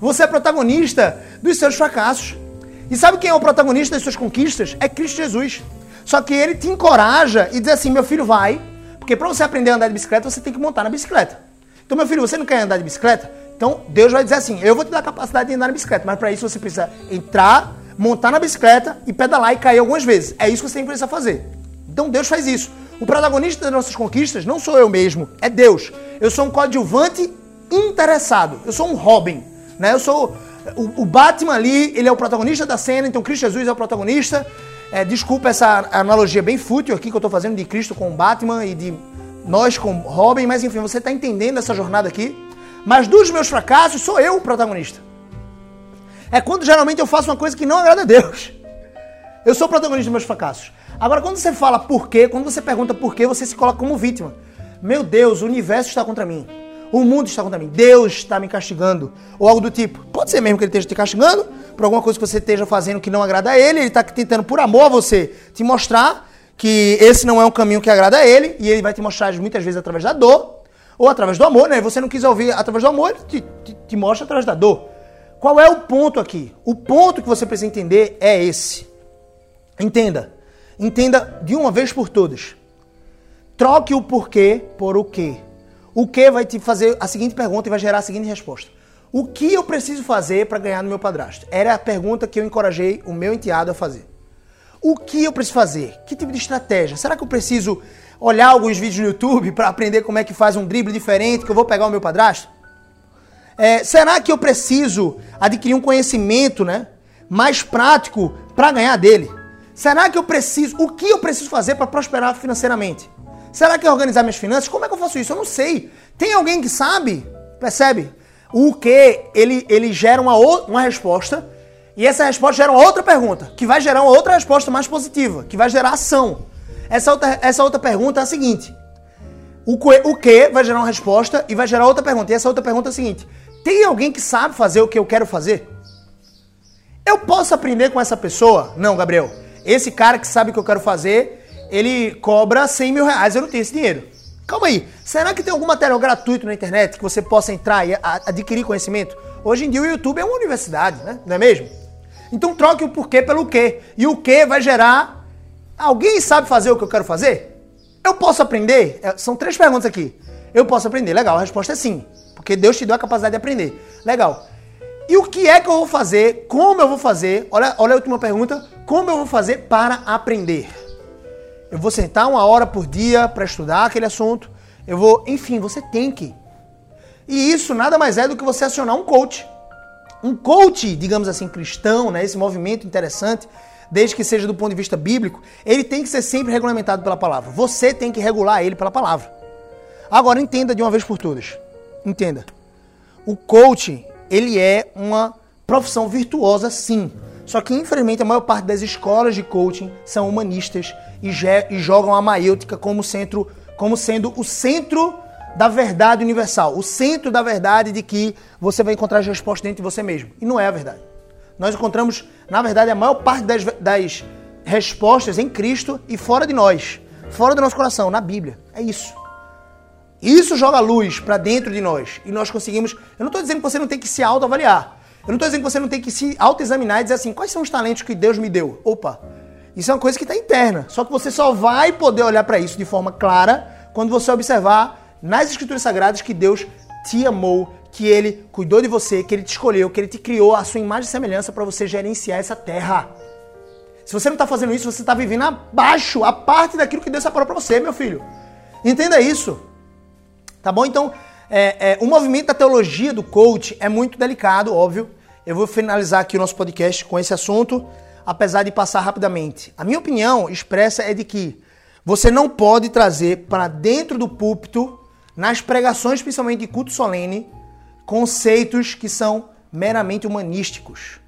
Você é protagonista dos seus fracassos. E sabe quem é o protagonista das suas conquistas? É Cristo Jesus. Só que ele te encoraja e diz assim: meu filho, vai, porque para você aprender a andar de bicicleta, você tem que montar na bicicleta. Então, meu filho, você não quer andar de bicicleta? Então, Deus vai dizer assim: eu vou te dar a capacidade de andar na bicicleta, mas para isso você precisa entrar, montar na bicicleta e pedalar e cair algumas vezes. É isso que você tem que precisar fazer. Então, Deus faz isso. O protagonista das nossas conquistas não sou eu mesmo, é Deus. Eu sou um coadjuvante interessado. Eu sou um Robin, né? Eu sou o, o Batman ali, ele é o protagonista da cena, então Cristo Jesus é o protagonista. É, desculpa essa analogia bem fútil aqui que eu estou fazendo de Cristo com Batman e de nós com Robin, mas enfim, você está entendendo essa jornada aqui. Mas dos meus fracassos, sou eu o protagonista. É quando geralmente eu faço uma coisa que não agrada a Deus. Eu sou o protagonista dos meus fracassos. Agora, quando você fala por quê, quando você pergunta por quê, você se coloca como vítima. Meu Deus, o universo está contra mim. O mundo está contra mim. Deus está me castigando. Ou algo do tipo. Pode ser mesmo que ele esteja te castigando por alguma coisa que você esteja fazendo que não agrada a ele. Ele está tentando, por amor a você, te mostrar que esse não é um caminho que agrada a ele. E ele vai te mostrar muitas vezes através da dor. Ou através do amor, né? Você não quis ouvir através do amor, ele te, te, te mostra através da dor. Qual é o ponto aqui? O ponto que você precisa entender é esse. Entenda. Entenda de uma vez por todas. Troque o porquê por o quê. O que vai te fazer a seguinte pergunta e vai gerar a seguinte resposta. O que eu preciso fazer para ganhar no meu padrasto? Era a pergunta que eu encorajei o meu enteado a fazer. O que eu preciso fazer? Que tipo de estratégia? Será que eu preciso olhar alguns vídeos no YouTube para aprender como é que faz um drible diferente que eu vou pegar o meu padrasto? É, será que eu preciso adquirir um conhecimento né, mais prático para ganhar dele? Será que eu preciso. O que eu preciso fazer para prosperar financeiramente? Será que é organizar minhas finanças? Como é que eu faço isso? Eu não sei. Tem alguém que sabe? Percebe? O que ele, ele gera uma, uma resposta e essa resposta gera uma outra pergunta, que vai gerar uma outra resposta mais positiva, que vai gerar ação. Essa outra, essa outra pergunta é a seguinte: o que, o que vai gerar uma resposta e vai gerar outra pergunta. E essa outra pergunta é a seguinte: tem alguém que sabe fazer o que eu quero fazer? Eu posso aprender com essa pessoa? Não, Gabriel. Esse cara que sabe o que eu quero fazer, ele cobra 100 mil reais, eu não tenho esse dinheiro. Calma aí, será que tem algum material gratuito na internet que você possa entrar e adquirir conhecimento? Hoje em dia o YouTube é uma universidade, né? Não é mesmo? Então troque o porquê pelo quê. E o que vai gerar. Alguém sabe fazer o que eu quero fazer? Eu posso aprender? É, são três perguntas aqui. Eu posso aprender? Legal, a resposta é sim. Porque Deus te deu a capacidade de aprender. Legal. E o que é que eu vou fazer? Como eu vou fazer? Olha, olha a última pergunta. Como eu vou fazer para aprender? Eu vou sentar uma hora por dia para estudar aquele assunto. Eu vou, enfim, você tem que. E isso nada mais é do que você acionar um coach. Um coach, digamos assim, cristão, né? Esse movimento interessante, desde que seja do ponto de vista bíblico, ele tem que ser sempre regulamentado pela palavra. Você tem que regular ele pela palavra. Agora entenda de uma vez por todas. Entenda. O coach, ele é uma profissão virtuosa, sim. Só que, infelizmente, a maior parte das escolas de coaching são humanistas e, e jogam a maêutica como, centro, como sendo o centro da verdade universal, o centro da verdade de que você vai encontrar as respostas dentro de você mesmo. E não é a verdade. Nós encontramos, na verdade, a maior parte das, das respostas em Cristo e fora de nós, fora do nosso coração, na Bíblia. É isso. Isso joga luz para dentro de nós e nós conseguimos. Eu não estou dizendo que você não tem que se autoavaliar. Eu não estou dizendo que você não tem que se autoexaminar e dizer assim: quais são os talentos que Deus me deu? Opa, isso é uma coisa que está interna. Só que você só vai poder olhar para isso de forma clara quando você observar nas Escrituras Sagradas que Deus te amou, que Ele cuidou de você, que Ele te escolheu, que Ele te criou a sua imagem e semelhança para você gerenciar essa terra. Se você não está fazendo isso, você está vivendo abaixo, a parte daquilo que Deus separou para você, meu filho. Entenda isso. Tá bom? Então, é, é, o movimento da teologia do coach é muito delicado, óbvio. Eu vou finalizar aqui o nosso podcast com esse assunto, apesar de passar rapidamente. A minha opinião expressa é de que você não pode trazer para dentro do púlpito nas pregações, principalmente de culto solene, conceitos que são meramente humanísticos.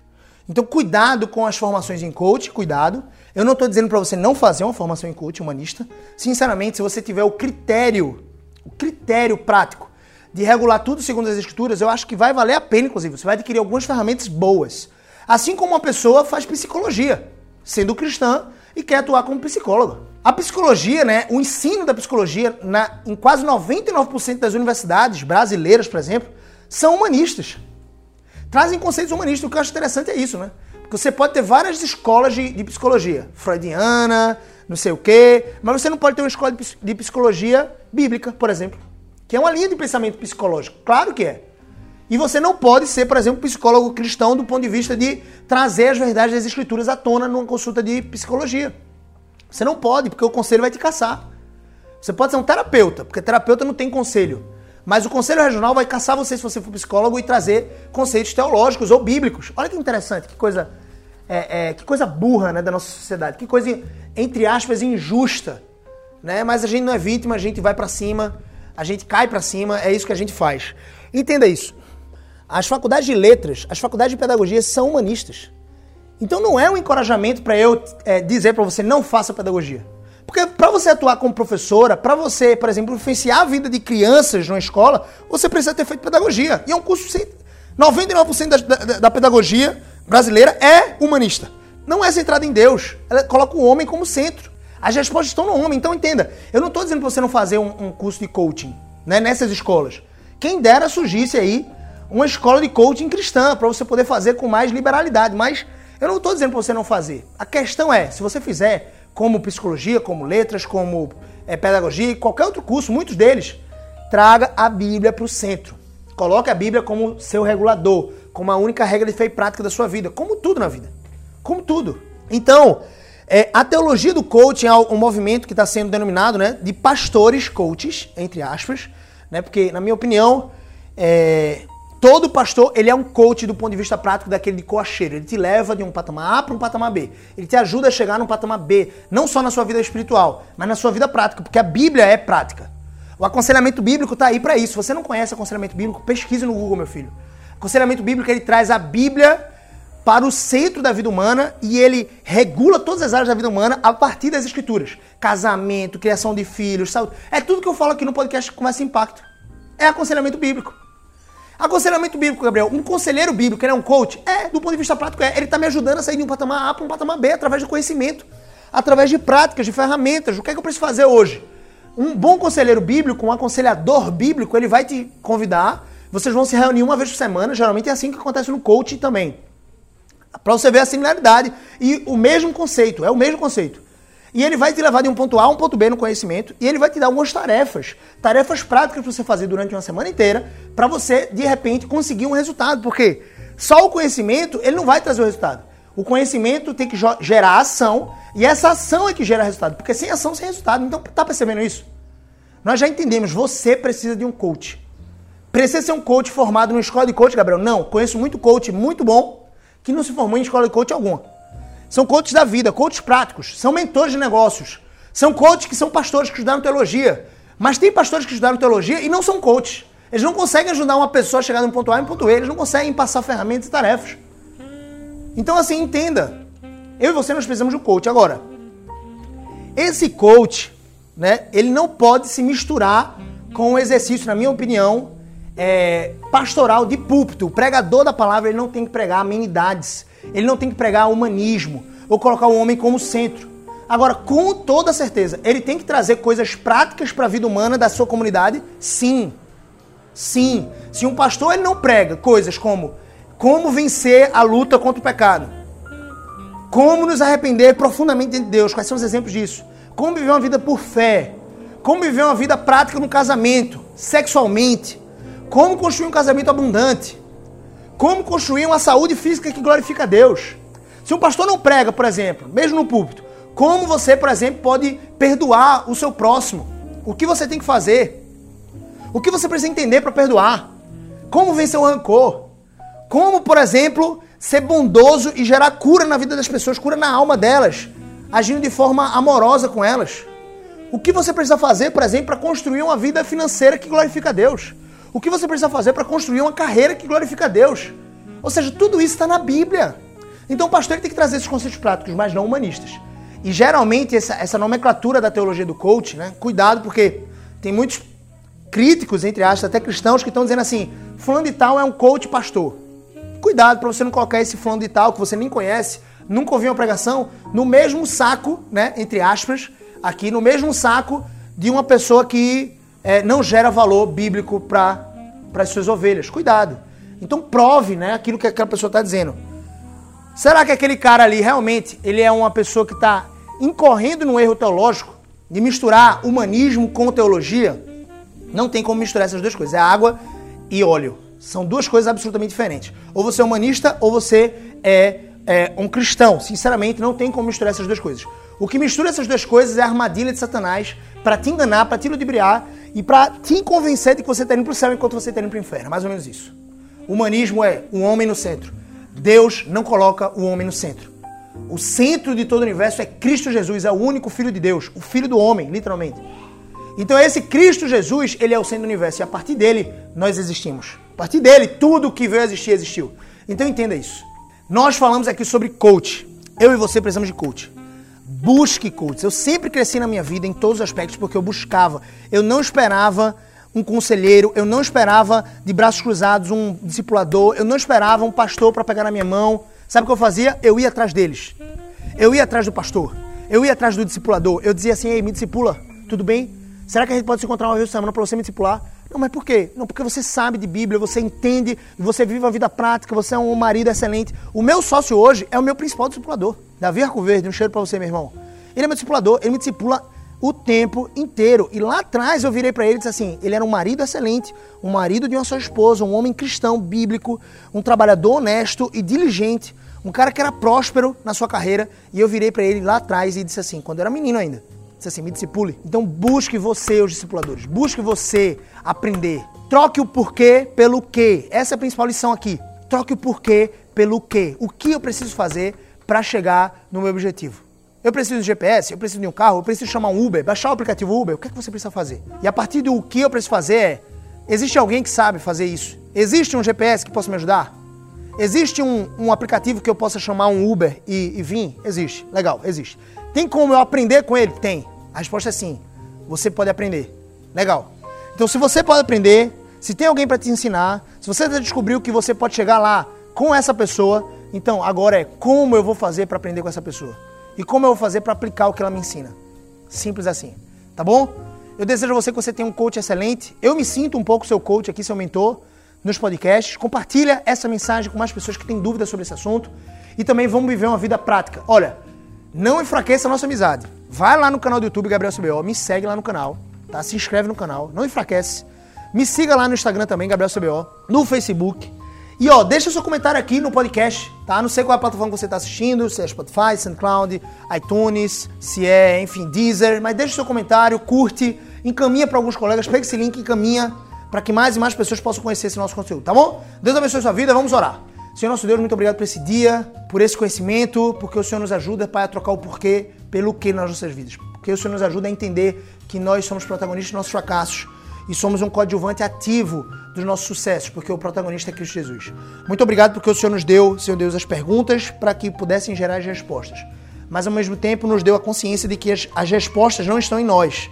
Então, cuidado com as formações em coach, cuidado. Eu não estou dizendo para você não fazer uma formação em coach humanista. Sinceramente, se você tiver o critério, o critério prático de regular tudo segundo as escrituras, eu acho que vai valer a pena, inclusive. Você vai adquirir algumas ferramentas boas. Assim como uma pessoa faz psicologia, sendo cristã e quer atuar como psicóloga. A psicologia, né, o ensino da psicologia na, em quase 99% das universidades brasileiras, por exemplo, são humanistas. Trazem conceitos humanistas. O que eu acho interessante é isso, né? Porque você pode ter várias escolas de, de psicologia, freudiana, não sei o quê, mas você não pode ter uma escola de, de psicologia bíblica, por exemplo, que é uma linha de pensamento psicológico. Claro que é. E você não pode ser, por exemplo, psicólogo cristão do ponto de vista de trazer as verdades das escrituras à tona numa consulta de psicologia. Você não pode, porque o conselho vai te caçar. Você pode ser um terapeuta, porque terapeuta não tem conselho. Mas o conselho regional vai caçar você se você for psicólogo e trazer conceitos teológicos ou bíblicos. Olha que interessante, que coisa, é, é, que coisa burra né, da nossa sociedade, que coisa, entre aspas, injusta. Né? Mas a gente não é vítima, a gente vai para cima, a gente cai para cima, é isso que a gente faz. Entenda isso. As faculdades de letras, as faculdades de pedagogia são humanistas. Então não é um encorajamento para eu é, dizer para você não faça pedagogia. Porque para você atuar como professora, para você, por exemplo, influenciar a vida de crianças numa escola, você precisa ter feito pedagogia. E é um curso sem... 99% da, da, da pedagogia brasileira é humanista. Não é centrada em Deus. Ela coloca o homem como centro. As respostas estão no homem. Então entenda, eu não estou dizendo para você não fazer um, um curso de coaching né, nessas escolas. Quem dera surgisse aí uma escola de coaching cristã para você poder fazer com mais liberalidade. Mas eu não estou dizendo para você não fazer. A questão é, se você fizer como psicologia, como letras, como é, pedagogia, qualquer outro curso, muitos deles, traga a Bíblia para o centro. Coloque a Bíblia como seu regulador, como a única regra de fé e prática da sua vida, como tudo na vida. Como tudo. Então, é, a teologia do coaching é um movimento que está sendo denominado né, de pastores coaches, entre aspas, né, porque, na minha opinião, é, Todo pastor, ele é um coach do ponto de vista prático daquele de coacheiro. Ele te leva de um patamar A para um patamar B. Ele te ajuda a chegar num patamar B, não só na sua vida espiritual, mas na sua vida prática, porque a Bíblia é prática. O aconselhamento bíblico está aí para isso. Se você não conhece aconselhamento bíblico, pesquise no Google, meu filho. Aconselhamento bíblico, ele traz a Bíblia para o centro da vida humana e ele regula todas as áreas da vida humana a partir das escrituras. Casamento, criação de filhos, saúde. É tudo que eu falo aqui no podcast mais impacto. É aconselhamento bíblico. Aconselhamento bíblico, Gabriel. Um conselheiro bíblico, ele é um coach? É, do ponto de vista prático, é. Ele está me ajudando a sair de um patamar A para um patamar B através do conhecimento, através de práticas, de ferramentas. O que é que eu preciso fazer hoje? Um bom conselheiro bíblico, um aconselhador bíblico, ele vai te convidar. Vocês vão se reunir uma vez por semana. Geralmente é assim que acontece no coaching também. Para você ver a similaridade e o mesmo conceito, é o mesmo conceito. E ele vai te levar de um ponto A a um ponto B no conhecimento e ele vai te dar algumas tarefas, tarefas práticas para você fazer durante uma semana inteira, para você de repente conseguir um resultado, porque só o conhecimento, ele não vai trazer o resultado. O conhecimento tem que gerar ação e essa ação é que gera resultado, porque sem ação sem resultado. Então, tá percebendo isso? Nós já entendemos, você precisa de um coach. Precisa ser um coach formado numa escola de coach, Gabriel? Não, conheço muito coach muito bom que não se formou em escola de coach alguma. São coaches da vida, coaches práticos, são mentores de negócios. São coaches que são pastores que estudaram teologia. Mas tem pastores que estudaram teologia e não são coaches. Eles não conseguem ajudar uma pessoa a chegar um ponto A em um ponto B. Eles não conseguem passar ferramentas e tarefas. Então, assim, entenda. Eu e você nós precisamos de um coach. Agora, esse coach, né, ele não pode se misturar com o exercício, na minha opinião, é, pastoral de púlpito. O pregador da palavra ele não tem que pregar amenidades, ele não tem que pregar humanismo ou colocar o homem como centro. Agora, com toda certeza, ele tem que trazer coisas práticas para a vida humana da sua comunidade? Sim. Sim. Se um pastor ele não prega coisas como como vencer a luta contra o pecado, como nos arrepender profundamente de Deus, quais são os exemplos disso? Como viver uma vida por fé, como viver uma vida prática no casamento, sexualmente, como construir um casamento abundante, como construir uma saúde física que glorifica a Deus. Se um pastor não prega, por exemplo, mesmo no púlpito, como você, por exemplo, pode perdoar o seu próximo? O que você tem que fazer? O que você precisa entender para perdoar? Como vencer o rancor? Como, por exemplo, ser bondoso e gerar cura na vida das pessoas, cura na alma delas, agindo de forma amorosa com elas? O que você precisa fazer, por exemplo, para construir uma vida financeira que glorifica a Deus? O que você precisa fazer para construir uma carreira que glorifica a Deus? Ou seja, tudo isso está na Bíblia. Então o pastor tem que trazer esses conceitos práticos, mas não humanistas. E geralmente essa, essa nomenclatura da teologia do coach, né? Cuidado, porque tem muitos críticos, entre aspas, até cristãos, que estão dizendo assim: fulano de tal é um coach pastor. Cuidado para você não colocar esse fulano de tal que você nem conhece, nunca ouviu uma pregação, no mesmo saco, né? Entre aspas, aqui, no mesmo saco de uma pessoa que é, não gera valor bíblico para as suas ovelhas. Cuidado. Então prove né, aquilo que aquela pessoa está dizendo. Será que aquele cara ali realmente ele é uma pessoa que está incorrendo no erro teológico de misturar humanismo com teologia, não tem como misturar essas duas coisas. É água e óleo. São duas coisas absolutamente diferentes. Ou você é humanista ou você é, é um cristão. Sinceramente, não tem como misturar essas duas coisas. O que mistura essas duas coisas é a armadilha de Satanás para te enganar, para te ludibriar e para te convencer de que você está indo para o céu enquanto você está indo para o inferno. Mais ou menos isso. Humanismo é o homem no centro. Deus não coloca o homem no centro. O centro de todo o universo é Cristo Jesus, é o único Filho de Deus, o Filho do homem, literalmente. Então esse Cristo Jesus, ele é o centro do universo e a partir dele nós existimos. A partir dele, tudo que veio a existir existiu. Então entenda isso. Nós falamos aqui sobre coach. Eu e você precisamos de coach. Busque coach. Eu sempre cresci na minha vida em todos os aspectos porque eu buscava. Eu não esperava um conselheiro, eu não esperava de braços cruzados um discipulador, eu não esperava um pastor para pegar na minha mão. Sabe o que eu fazia? Eu ia atrás deles. Eu ia atrás do pastor. Eu ia atrás do discipulador. Eu dizia assim: "Ei, me discipula. Tudo bem? Será que a gente pode se encontrar uma vez por semana para você me discipular?" Não, mas por quê? Não, porque você sabe de Bíblia, você entende, você vive a vida prática, você é um marido excelente. O meu sócio hoje é o meu principal discipulador. Davi Arcoverde, um cheiro para você, meu irmão. Ele é meu discipulador, ele me discipula o tempo inteiro. E lá atrás eu virei para ele e disse assim: ele era um marido excelente, um marido de uma só esposa, um homem cristão, bíblico, um trabalhador honesto e diligente, um cara que era próspero na sua carreira. E eu virei para ele lá atrás e disse assim, quando eu era menino ainda, disse assim: me discipule. Então busque você, os discipuladores, busque você aprender. Troque o porquê pelo quê. Essa é a principal lição aqui. Troque o porquê pelo quê. O que eu preciso fazer para chegar no meu objetivo? Eu preciso de GPS, eu preciso de um carro, eu preciso chamar um Uber, baixar o aplicativo Uber. O que, é que você precisa fazer? E a partir do que eu preciso fazer é: existe alguém que sabe fazer isso? Existe um GPS que possa me ajudar? Existe um, um aplicativo que eu possa chamar um Uber e, e vir? Existe. Legal, existe. Tem como eu aprender com ele? Tem. A resposta é sim. Você pode aprender. Legal. Então, se você pode aprender, se tem alguém para te ensinar, se você já descobriu que você pode chegar lá com essa pessoa, então agora é como eu vou fazer para aprender com essa pessoa? E como eu vou fazer para aplicar o que ela me ensina? Simples assim. Tá bom? Eu desejo a você que você tenha um coach excelente. Eu me sinto um pouco seu coach aqui, seu mentor, nos podcasts. Compartilha essa mensagem com mais pessoas que têm dúvidas sobre esse assunto. E também vamos viver uma vida prática. Olha, não enfraqueça a nossa amizade. Vai lá no canal do YouTube Gabriel CBO, me segue lá no canal, tá? Se inscreve no canal, não enfraquece. Me siga lá no Instagram também, Gabriel CBO, no Facebook. E ó, deixa seu comentário aqui no podcast, tá? Não sei qual é a plataforma que você está assistindo, se é Spotify, SoundCloud, iTunes, se é, enfim, Deezer, mas deixa seu comentário, curte, encaminha para alguns colegas, pega esse link e encaminha para que mais e mais pessoas possam conhecer esse nosso conteúdo, tá bom? Deus abençoe sua vida, vamos orar. Senhor nosso Deus, muito obrigado por esse dia, por esse conhecimento, porque o Senhor nos ajuda, Pai, a trocar o porquê pelo que nas nossas vidas. Porque o Senhor nos ajuda a entender que nós somos protagonistas dos nossos fracassos e somos um coadjuvante ativo dos nossos sucessos, porque o protagonista é Cristo Jesus. Muito obrigado porque o Senhor nos deu, Senhor Deus, as perguntas para que pudessem gerar as respostas. Mas ao mesmo tempo nos deu a consciência de que as, as respostas não estão em nós.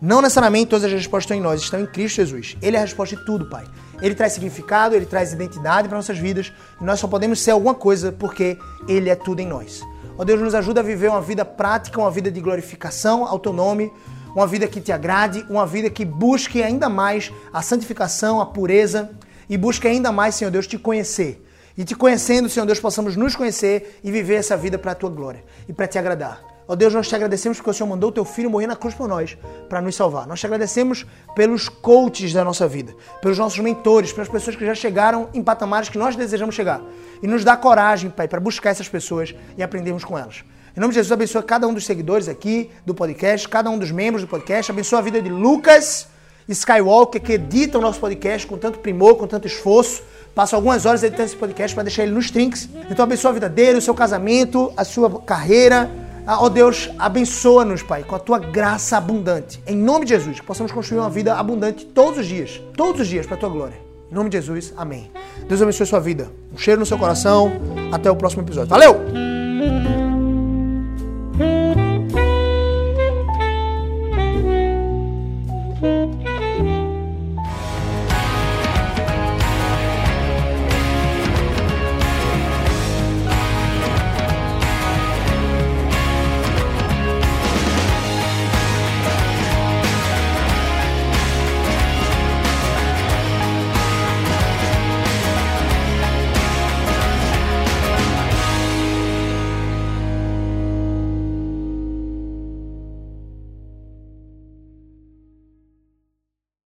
Não necessariamente todas as respostas estão em nós, estão em Cristo Jesus. Ele é a resposta de tudo, Pai. Ele traz significado, ele traz identidade para nossas vidas e nós só podemos ser alguma coisa porque ele é tudo em nós. Ó Deus, nos ajuda a viver uma vida prática, uma vida de glorificação ao teu nome, uma vida que te agrade, uma vida que busque ainda mais a santificação, a pureza e busque ainda mais, Senhor Deus, te conhecer. E te conhecendo, Senhor Deus, possamos nos conhecer e viver essa vida para a tua glória e para te agradar. Ó Deus, nós te agradecemos porque o Senhor mandou o teu filho morrer na cruz por nós, para nos salvar. Nós te agradecemos pelos coaches da nossa vida, pelos nossos mentores, pelas pessoas que já chegaram em patamares que nós desejamos chegar. E nos dá coragem, Pai, para buscar essas pessoas e aprendermos com elas. Em nome de Jesus, abençoa cada um dos seguidores aqui do podcast, cada um dos membros do podcast. Abençoa a vida de Lucas Skywalker, que edita o nosso podcast com tanto primor, com tanto esforço. Passa algumas horas editando esse podcast para deixar ele nos trinks. Então abençoa a vida dele, o seu casamento, a sua carreira. Ah, ó oh Deus, abençoa-nos, Pai, com a tua graça abundante. Em nome de Jesus, que possamos construir uma vida abundante todos os dias. Todos os dias para a tua glória. Em nome de Jesus, amém. Deus abençoe sua vida. Um cheiro no seu coração. Até o próximo episódio. Valeu!